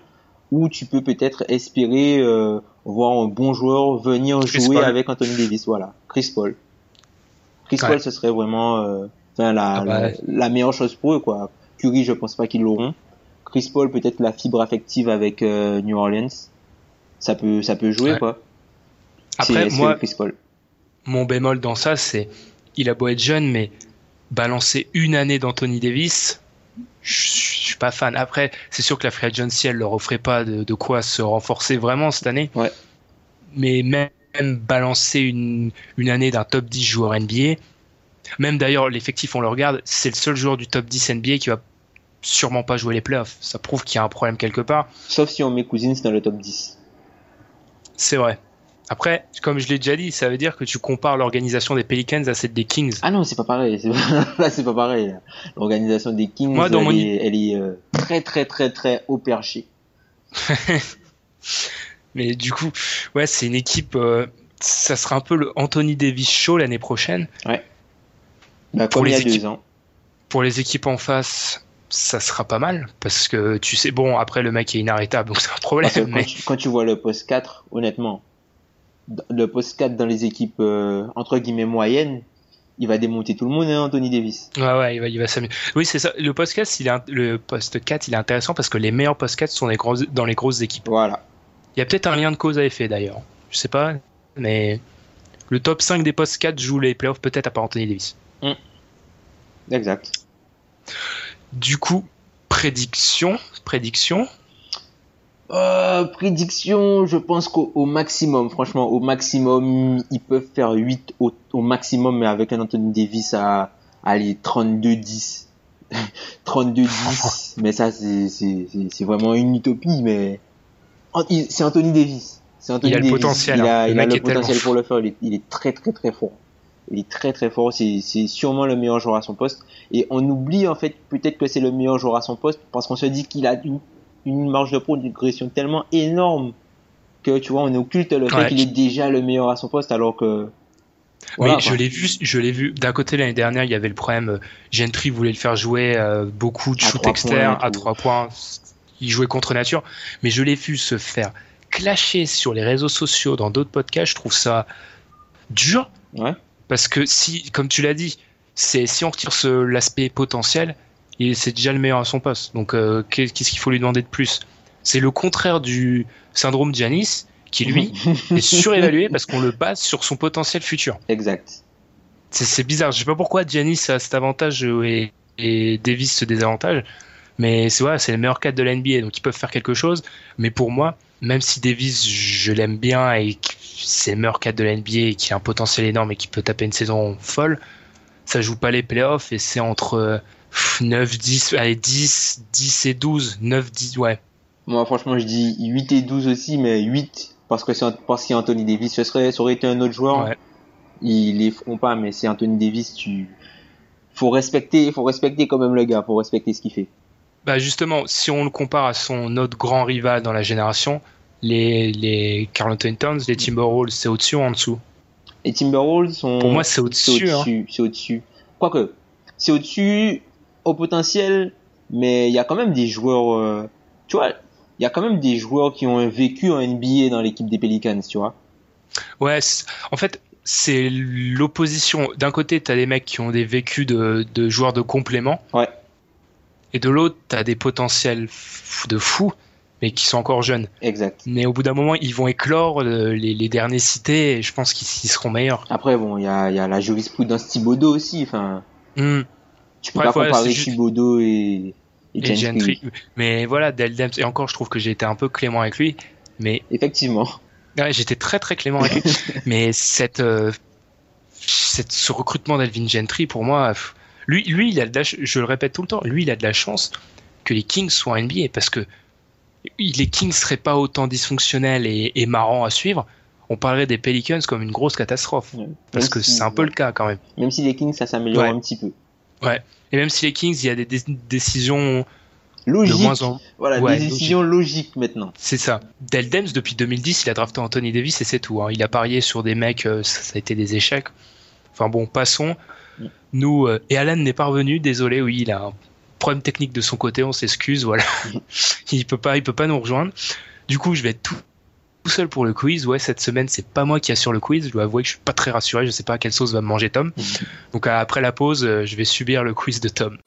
où tu peux peut-être espérer euh, voir un bon joueur venir Chris jouer Paul. avec Anthony Davis, voilà, Chris Paul. Chris Ouais. Paul, ce serait vraiment, euh, la, Ah bah. la, la meilleure chose pour eux, quoi. Curry, je pense pas qu'ils l'auront. Chris Paul, peut-être la fibre affective avec euh, New Orleans, ça peut, ça peut jouer, Ouais. quoi. Après, moi, Chris Paul. mon bémol dans ça, c'est il a beau être jeune, mais balancer une année d'Anthony Davis, je suis pas fan. Après, c'est sûr que la Free Agency, elle leur offrait pas de, de quoi se renforcer vraiment cette année. Ouais. Mais même balancer une, une année d'un top 10 joueur NBA, même d'ailleurs, l'effectif, on le regarde, c'est le seul joueur du top 10 NBA qui va sûrement pas jouer les playoffs. Ça prouve qu'il y a un problème quelque part. Sauf si on met Cousins dans le top 10. C'est vrai. Après, comme je l'ai déjà dit, ça veut dire que tu compares l'organisation des Pelicans à celle des Kings. Ah non, c'est pas pareil. Là, c'est pas pareil. L'organisation des Kings, Moi, dans elle, mon est, elle est euh, très, très, très, très haut perché. Mais du coup, ouais, c'est une équipe. euh, ça sera un peu le Anthony Davis show l'année prochaine. Bah, comme les équipes- deux ans. Pour les équipes en face, ça sera pas mal parce que tu sais, bon, après le mec est inarrêtable, donc c'est un problème. Parce que quand, Mais tu, quand tu vois le poste 4, honnêtement, le poste 4 dans les équipes euh, entre guillemets moyennes, il va démonter tout le monde, hein, Anthony Davis. ouais, ouais, il va, il va s'amuser. Oui, c'est ça. Le post 4, il est, le poste 4, il est intéressant parce que les meilleurs post 4 sont les grosses- dans les grosses équipes. Voilà. Il y a peut-être un lien de cause à effet d'ailleurs. Je sais pas, mais le top 5 des post 4 joue les playoffs peut-être à part Anthony Davis. Exact. Du coup, prédiction, prédiction. Euh, prédiction, je pense qu'au au maximum, franchement, au maximum, ils peuvent faire 8 au, au maximum, mais avec un Anthony Davis à, allez, 32-10. 32-10. mais ça, c'est, vraiment une utopie, mais il- c'est Anthony Davis. C'est Anthony Il a le potentiel, Il a, hein. Le il a le potentiel pour le faire. Il est, il est très, très, très fort. Il est très très fort. C'est c'est sûrement le meilleur joueur à son poste. Et on oublie en fait peut-être que c'est le meilleur joueur à son poste parce qu'on se dit qu'il a une, une marge de progression tellement énorme que tu vois on occulte le fait qu'il est déjà le meilleur à son poste alors que Voilà, mais je l'ai vu, je l'ai vu. D'un côté l'année dernière, il y avait le problème. euh, Gentry voulait le faire jouer euh, beaucoup de shoot externes à trois points. Il jouait contre nature, mais je l'ai vu se faire clasher sur les réseaux sociaux dans d'autres podcasts. Je trouve ça dur ouais. parce que si, comme tu l'as dit, c'est si on retire l'aspect potentiel, et c'est déjà le meilleur à son poste. Donc euh, qu'est- qu'est-ce qu'il faut lui demander de plus? C'est le contraire du syndrome Giannis qui lui est surévalué parce qu'on le base sur son potentiel futur. Exact. C'est bizarre. Je sais pas pourquoi Giannis a cet avantage et, et Davis ce désavantage, mais c'est voilà, c'est le meilleur cadre de la NBA, donc ils peuvent faire quelque chose. Mais pour moi, même si Davis, je l'aime bien et c'est le meilleur cadre de la NBA et qui a un potentiel énorme et qui peut taper une saison folle, ça joue pas les playoffs et c'est entre 9, 10, allez 10, 10 et 12, 9, 10, ouais. Moi, franchement, je dis 8 et 12 aussi, mais 8 parce que c'est parce qu'il y a Anthony Davis. Ce serait, ça aurait été un autre joueur. Ouais. Ils les feront pas, mais c'est Anthony Davis. Tu, faut respecter, faut respecter quand même le gars, faut respecter ce qu'il fait. Bah justement, si on le compare à son autre grand rival dans la génération, les, les Carl Anthony Towns, les Timberwolves, c'est au-dessus ou en dessous? Les Timberwolves sont. Pour moi, c'est au-dessus. hein. au-dessus. C'est au-dessus. Quoique, c'est au-dessus au potentiel, mais il y a quand même des joueurs. euh, tu vois, il y a quand même des joueurs qui ont vécu en NBA dans l'équipe des Pelicans, tu vois. Ouais, en fait, c'est l'opposition. D'un côté, t'as des mecs qui ont des vécus de, de joueurs de complément. Ouais. Et de l'autre, t'as des potentiels de fous, mais qui sont encore jeunes. Exact. Mais au bout d'un moment, ils vont éclore euh, les, les derniers cités et je pense qu'ils ils seront meilleurs. Après, bon, il y a, y a la jurisprudence Thibodeau aussi. Enfin, Hmm. Tu peux Bref, pas comparer Thibodeau et, et, Et Gentry. Mais voilà, et encore, je trouve que j'ai été un peu clément avec lui. Mais Effectivement. Ouais, j'étais très très clément avec lui. mais cette, euh, cette, ce recrutement d'Alvin Gentry, pour moi, lui, lui, il a de la, je le répète tout le temps, lui, il a de la chance que les Kings soient en NBA parce que les Kings seraient pas autant dysfonctionnels et, et marrants à suivre. On parlerait des Pelicans comme une grosse catastrophe. Ouais. Parce Même que si- c'est un peu le cas quand même. Même si les Kings, ça s'améliore un petit peu. Et même si les Kings, il y a des dé- décisions de moins en Voilà, Ouais, des décisions logiques maintenant. C'est ça. Del Dems, depuis 2010, il a drafté Anthony Davis et c'est tout. hein. Il a parié sur des mecs, euh, ça, ça a été des échecs. Enfin bon, passons. Mm. Nous, euh, et Alan n'est pas revenu, désolé, oui, il a un problème technique de son côté, on s'excuse, voilà. il peut pas, il peut pas nous rejoindre. Du coup, je vais être tout, tout seul pour le quiz. Ouais, cette semaine, c'est pas moi qui assure le quiz. Je dois avouer que je suis pas très rassuré. Je sais pas à quelle sauce va me manger Tom. Donc euh, après la pause, euh, je vais subir le quiz de Tom.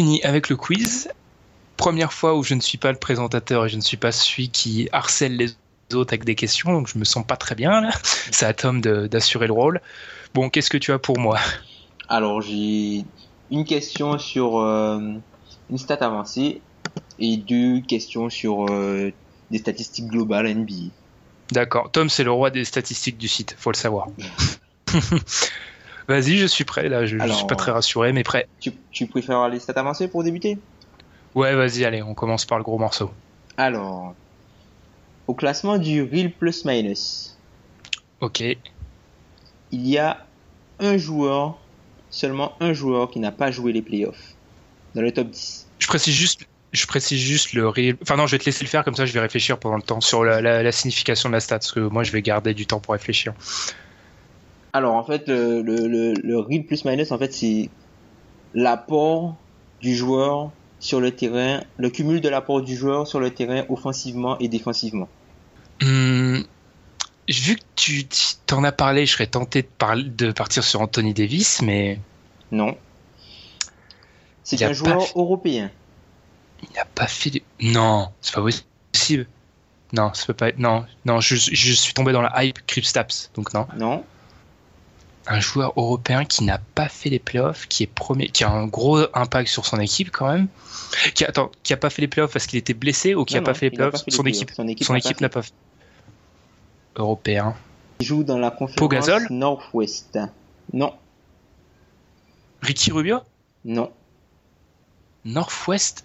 Finit avec le quiz. Première fois où je ne suis pas le présentateur et je ne suis pas celui qui harcèle les autres avec des questions, donc je me sens pas très bien là. C'est à Tom d'assurer le rôle. Bon, qu'est-ce que tu as pour moi? Alors, j'ai une question sur euh, une stat avancée et deux questions sur euh, des statistiques globales NBA. D'accord. Tom, c'est le roi des statistiques du site, faut le savoir. Vas-y, je suis prêt là. Je, je Alors- suis pas très rassuré, mais prêt. Tu, tu préfères les stats avancées pour débuter? Ouais, vas-y, allez, on commence par le gros morceau. Alors, au classement du Real Plus Minus, Ok. il y a un joueur, seulement un joueur qui n'a pas joué les playoffs dans le top 10. Je précise juste. Je précise juste le real. Enfin non, je vais te laisser le faire comme ça. Je vais réfléchir pendant le temps sur la, la- la signification de la stat, parce que moi, je vais garder du temps pour réfléchir. Alors en fait, le, le, Plus Minus, en fait, c'est l'apport du joueur sur le terrain, le cumul de l'apport du joueur sur le terrain offensivement et défensivement. Hum, vu que tu t'en as parlé, je serais tenté de, parler- de partir sur Anthony Davis, mais Non. C'est un joueur fait- européen. il n'a pas fait. Non, c'est pas possible. Non, ça peut pas être. Non, non, je, je suis tombé dans la hype Kristaps, donc non. Non. Un joueur européen qui n'a pas fait les playoffs, qui est premier, qui a un gros impact sur son équipe quand même. Qui, attends, qui a pas fait les playoffs parce qu'il était blessé ou qui Non, a pas fait les playoffs? fait Son équipe, Son équipe son n'a équipe pas n'a pas fait. Européen. Il joue dans la conférence Pogazol? Northwest. Non, Ricky Rubio? Non. Northwest.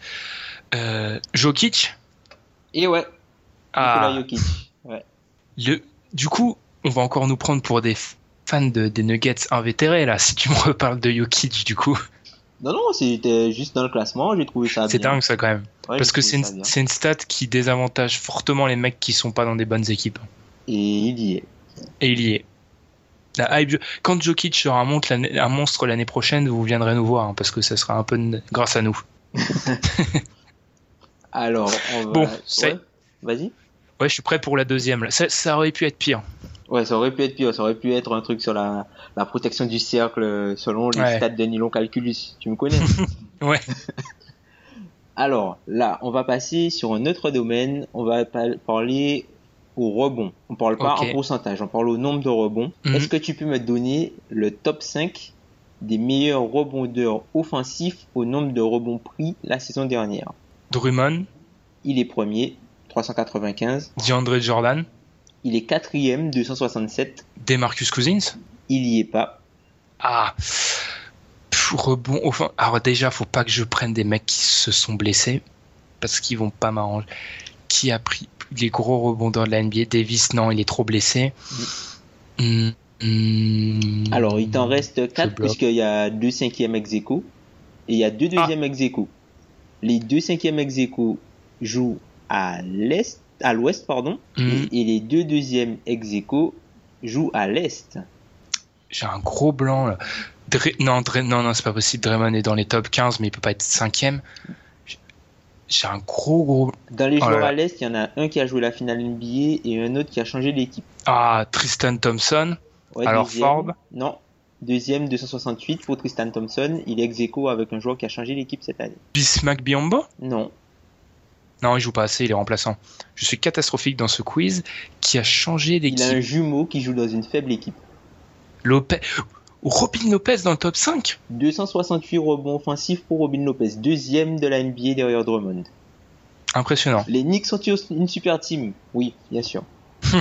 Euh, Jokic? Et ouais, Ah, Jokic. Ouais. le, du coup, on va encore nous prendre pour des f- fans de, des Nuggets invétérés là. Si tu me reparles de Jokic, du coup, Non, non, c'était juste dans le classement, j'ai trouvé ça c'est dingue ça quand même. Ouais, Parce que c'est une, une stat qui désavantage fortement les mecs qui sont pas dans des bonnes équipes. Et il y est. Et il y est. La hype- quand Jokic sera un, monstre l'année- un monstre l'année prochaine, vous viendrez nous voir, hein, parce que ça sera un peu grâce à nous. Alors, on va... Bon, c'est- Ouais, Vas-y. Ouais, je suis prêt pour la deuxième. là. Ça, ça aurait pu être pire. Ouais, ça aurait pu être pire, ça aurait pu être un truc sur la, la protection du cercle euh, selon les Ouais. stats de Nylon Calculus. Tu me connais Ouais. Alors, là, on va passer sur un autre domaine. On va pa- parler au rebond. On parle pas en pourcentage, on parle au nombre de rebonds. Mhm. Est-ce que tu peux me donner le top 5 des meilleurs rebondeurs offensifs au nombre de rebonds pris la saison dernière? Drummond, Il est premier, 395. DeAndre Jordan, Il est quatrième, 267. Demarcus Cousins. Il y est pas. Ah, rebond. Enfin, alors déjà, faut pas que je prenne des mecs qui se sont blessés parce qu'ils vont pas m'arranger. Qui a pris les gros rebondeurs de la NBA Davis, non, il est trop blessé. Hmm, hmm. Alors, il t'en reste 4 bloque. puisqu'il y a deux cinquièmes ex et il y a deux deuxièmes ex aequo. Les deux cinquièmes ex jouent à l'est, à l'ouest, pardon, Hmm, et, et les deux deuxièmes ex aequo jouent à l'est. J'ai un gros blanc là. Non, non, non, c'est pas possible. Draymond est dans les top 15, mais il peut pas être cinquième. J'ai- un gros gros. Dans les Oh joueurs là. à l'est, il y en a un qui a joué la finale NBA et un autre qui a changé d'équipe. Ah, Tristan Thompson. Ouais, Alors, deuxième- Forbes Non. Deuxième, 268 pour Tristan Thompson. Il est ex avec un joueur qui a changé l'équipe cette année. Bismack Biombo? Non. Non, il joue pas assez, il est remplaçant. Je suis catastrophique dans ce quiz qui a changé Il a un d'équipe. jumeau qui joue dans une faible équipe. Lopez. Robin Lopez dans le top 5 268 rebonds offensifs pour Robin Lopez, deuxième de la NBA derrière Drummond. Impressionnant. Les Knicks sont une super team? Oui, bien sûr.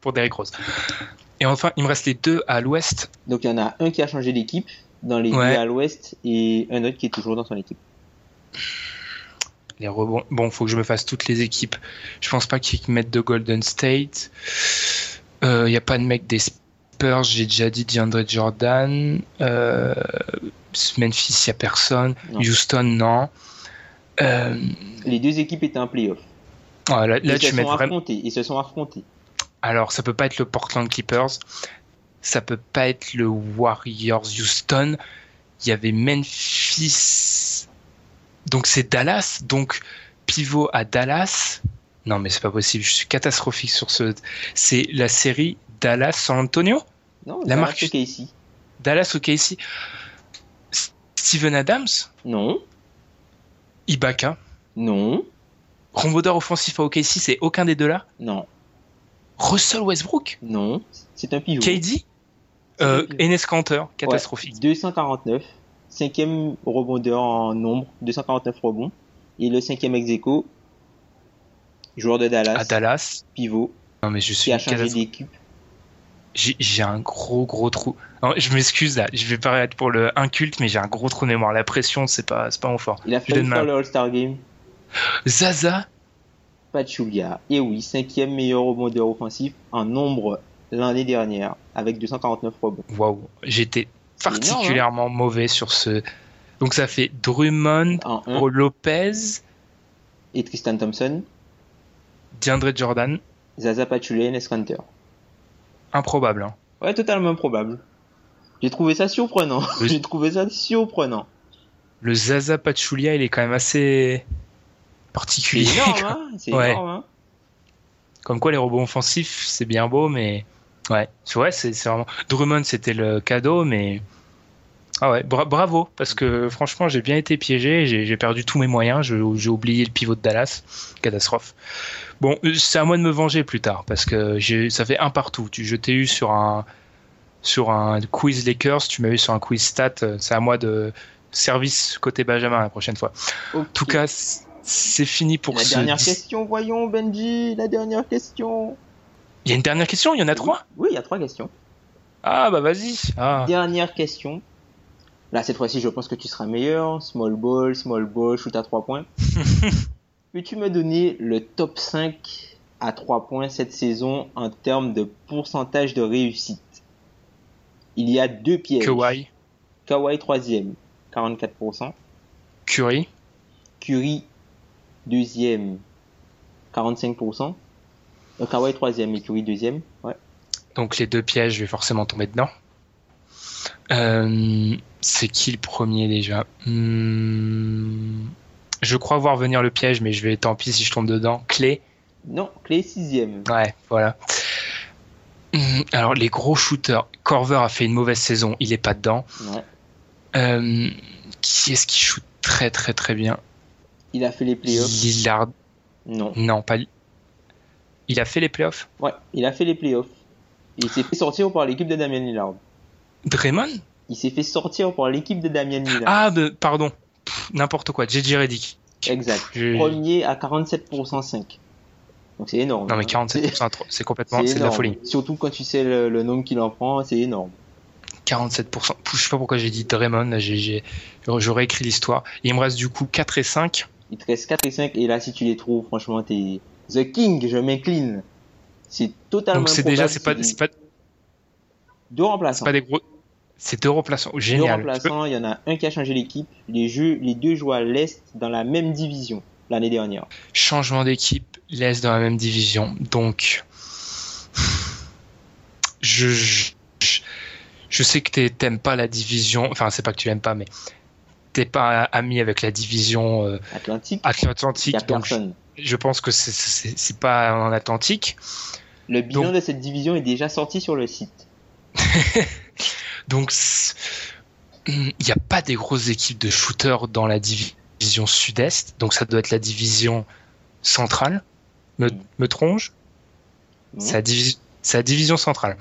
Pour Derrick Rose. Et enfin, il me reste les deux à l'ouest. Donc il y en a un qui a changé d'équipe dans les Ouais. deux à l'ouest et un autre qui est toujours dans son équipe. Les rebonds. Bon, faut que je me fasse toutes les équipes. Je pense pas qu'ils mettent de Golden State. Il y a pas de mec des Spurs, j'ai déjà dit DeAndre Jordan. Euh, Memphis, il y a personne. Non. Houston, non. Euh, Les deux équipes étaient en playoff. ah, là, là, ils tu se sont vraiment. affrontés. Ils se sont affrontés. Alors, ça peut pas être le Portland Clippers. Ça peut pas être le Warriors Houston. Il y avait Memphis. Donc c'est Dallas. Donc pivot à Dallas. Non, mais c'est pas possible. Je suis catastrophique sur ce. C'est la série Dallas-San Antonio? Non, La marque- ici. Dallas au KC. Steven Adams? Non, Ibaka? Non, Rombodeur offensif à OKC, c'est aucun des deux là? Non, Russell Westbrook? Non. C'est un pivot. KD euh. Enes Kanter, Ouais, catastrophique. 249. Cinquième rebondeur en nombre. 249 rebonds. Et le cinquième ex aequo, joueur de Dallas, À Dallas. pivot, Non, mais je suis qui a changé d'équipe. J'ai un gros gros trou. Non, je m'excuse là, je vais paraître pour le inculte, mais j'ai un gros trou de mémoire. La pression, c'est pas, pas mon fort. Il a faire ma- le All-Star Game. Zaza, Pachulia. Et oui, cinquième meilleur rebondeur offensif en nombre l'année dernière, avec 249 rebonds. waouh, j'étais C'est énorme, hein. particulièrement mauvais sur ce. Donc ça fait Drummond, En 1, Pro Lopez, et Tristan Thompson, DeAndre Jordan. Zaza Pachulia et. Improbable. Hein. Ouais, totalement improbable. J'ai trouvé ça surprenant. Le- J'ai trouvé ça surprenant. Le Zaza Pachulia, il est quand même assez C'est particulier. énorme, hein C'est Ouais. énorme, hein Comme quoi, les robots offensifs, c'est bien beau, mais ouais, c'est ouais, c'est c'est vraiment. Drummond, c'était le cadeau, mais ah ouais, bra- bravo, parce que franchement, j'ai bien été piégé, j'ai perdu tous mes moyens, j'ai oublié le pivot de Dallas, catastrophe. Bon, euh, c'est à moi de me venger plus tard, parce que ça fait un partout. Tu, je t'ai eu sur un sur un quiz Lakers, tu m'as eu sur un quiz stat. euh, C'est à moi de service côté Benjamin la prochaine fois. En tout cas, c'est fini pour la ce. dernière question, voyons Benji, la dernière question. Il y a une dernière question, il y en a trois? Oui, il y a trois questions. Ah bah vas-y. Ah. Dernière question. Là, cette fois-ci, je pense que tu seras meilleur. Small ball, small ball, shoot à 3 points. Peux-tu me donner le top 5 à 3 points cette saison en termes de pourcentage de réussite? Il y a deux pièges. Kawhi, Kawhi 3ème, 44%. Curry, Curry 2ème, 45%. Euh, Kawhi 3ème et Curry 2ème. Ouais. donc les deux pièges, je vais forcément tomber dedans. Euh, c'est qui le premier déjà Hmm, Je crois voir venir le piège, mais je vais tant pis si je tombe dedans. Clé. Non, Clay 6ème. Ouais, voilà. Hmm, Alors, les gros shooters. Corver a fait une mauvaise saison, il est pas dedans. Ouais. Euh, qui est-ce qui shoot très très très bien? Il a fait les playoffs. Lillard. Non. Non, pas. Il a fait les playoffs? Ouais, il a fait les playoffs. Il s'est fait sortir par l'équipe de Damien Lillard. Draymond Il s'est fait sortir par l'équipe de Damien Lillard. Ah, bah, pardon. N'importe quoi. JJ Redick. exact. Premier à 47% 5. Donc c'est énorme. Non, mais hein. 47%, trop- c'est complètement. C'est de la folie. Surtout quand tu sais le, le nombre qu'il en prend, c'est énorme. 47%. Pff, Je sais pas pourquoi j'ai dit Draymond. J'aurais écrit l'histoire. Il me reste du coup 4 et 5. Il te reste 4 et 5 et là si tu les trouves, franchement, t'es The King, je m'incline. C'est totalement Donc c'est déjà, c'est pas, pas, deux remplaçants. pas des gros. C'est deux remplaçants. Deux Génial. remplaçants, il y en a un qui a changé l'équipe. Les jeux, les deux jouent à l'Est dans la même division l'année dernière. Changement d'équipe, l'Est dans la même division. Donc, je, je, je sais que t'aimes pas la division. Enfin, c'est pas que tu l'aimes pas, mais t'es pas ami avec la division euh, Atlantique, Atlantique. Donc, je, je pense que c'est- pas en Atlantique. Le bilan Donc- de cette division est déjà sorti sur le site. Donc, il n'y a pas des grosses équipes de shooters dans la division sud-est. Donc, ça doit être la division centrale. Me, me tronche? Mhm. C'est la, divi- c'est la division centrale.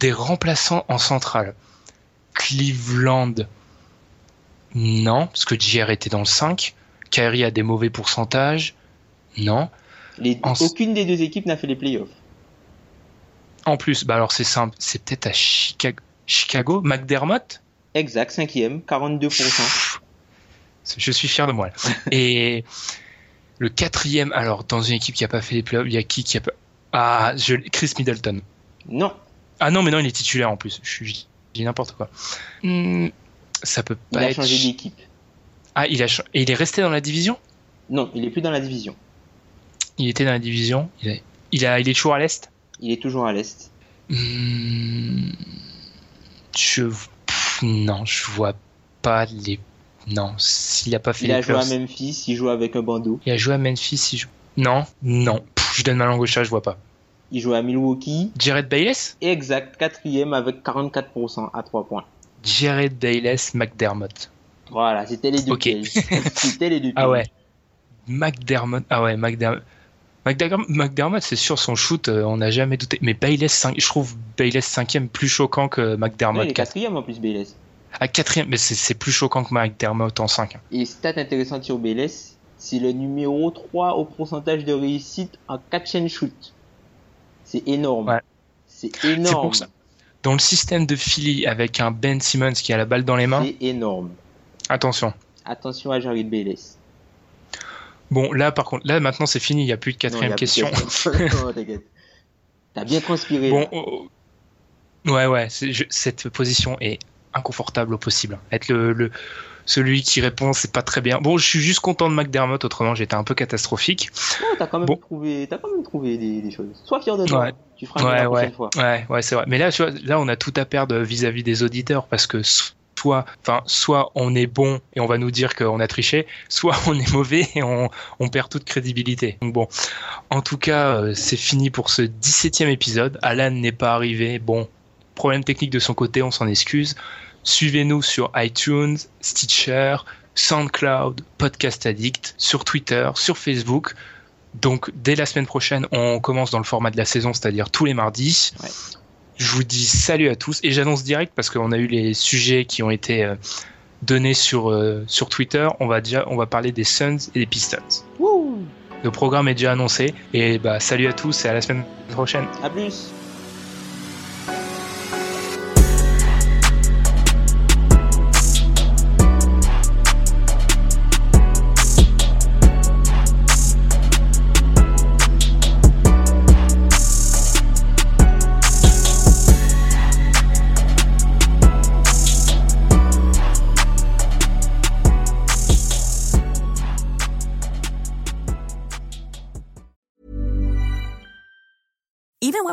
Des remplaçants en centrale. Cleveland, non, parce que JR était dans le 5. Kyrie a des mauvais pourcentages. Non. Les- En- Aucune des deux équipes n'a fait les playoffs. En plus, bah alors c'est simple, c'est peut-être à Chicago. Chicago, McDermott Exact, cinquième, 42%. Je suis fier de moi. Et le quatrième, alors dans une équipe qui a pas fait les playoffs, il y a qui qui a pas... Ah, je... Chris Middleton. Non, Ah non, mais non, il est titulaire en plus. Je je dis n'importe quoi. Hmm, ça peut il pas a être. changé d'équipe. Ah, il a et il est resté dans la division? Non, il est plus dans la division. Il était dans la division. Il, a... il a, il est toujours à l'est? Il est toujours à l'Est. Hmm, Je pff, non, je vois pas les. Non, s'il a pas fait Il les a joué à Memphis, il joue avec un bandeau. Il a joué à Memphis. Il joue... Non, non. Pff, je donne ma langue au chat, je vois pas. Il joue à Milwaukee. Jared Bayless? Exact, quatrième avec 44% à 3 points. Jared Bayless, McDermott. Voilà, c'était les deux Ok. c'était les deux. Ah ouais. McDermott. Ah ouais, McDermott. McDermott, c'est sûr, son shoot, euh, on n'a jamais douté. Mais Bayless, 5, je trouve Bayless 5 plus choquant que McDermott il est 4. quatrième en plus, Bayless. À 4 mais c'est c'est plus choquant que McDermott en 5. Et stat intéressante sur Bayless, c'est le numéro 3 au pourcentage de réussite en catch and shoot. C'est énorme. Ouais. C'est énorme. pour ça. Dans le système de Philly, avec un Ben Simmons qui a la balle dans les mains, C'est énorme. attention. Attention à Jared Bayless. Bon, là, par contre, là, maintenant, c'est fini, il n'y a plus de Non, quatrième plus question. de- Non, t'inquiète. T'as bien transpiré. Bon, oh, oh. ouais, ouais, je- cette position est inconfortable au possible. Être le, le- celui qui répond, c'est pas très bien. Bon, je suis juste content de McDermott, autrement j'étais un peu catastrophique. Non, t'as quand même bon. trouvé, t'as quand même trouvé des, des choses. Sois fier de toi. Ouais. Tu feras Ouais, la prochaine ouais, fois. ouais, ouais, c'est vrai. Mais là, tu vois, là, on a tout à perdre vis-à-vis des auditeurs parce que soit, enfin, soit on est bon et on va nous dire qu'on a triché, soit on est mauvais et on, perd toute crédibilité. Bon, en tout cas, euh, c'est fini pour ce 17e épisode. Alan n'est pas arrivé. Bon, problème technique de son côté, on s'en excuse. Suivez-nous sur iTunes, Stitcher, SoundCloud, Podcast Addict, sur Twitter, sur Facebook. Donc dès la semaine prochaine, on commence dans le format de la saison, c'est-à-dire tous les mardis. Je vous dis salut à tous et j'annonce direct parce qu'on a eu les sujets qui ont été euh, donnés sur, euh, sur Twitter. On va déjà on va parler des Suns et des Pistons. Le programme est déjà annoncé et bah salut à tous et à la semaine prochaine. À plus.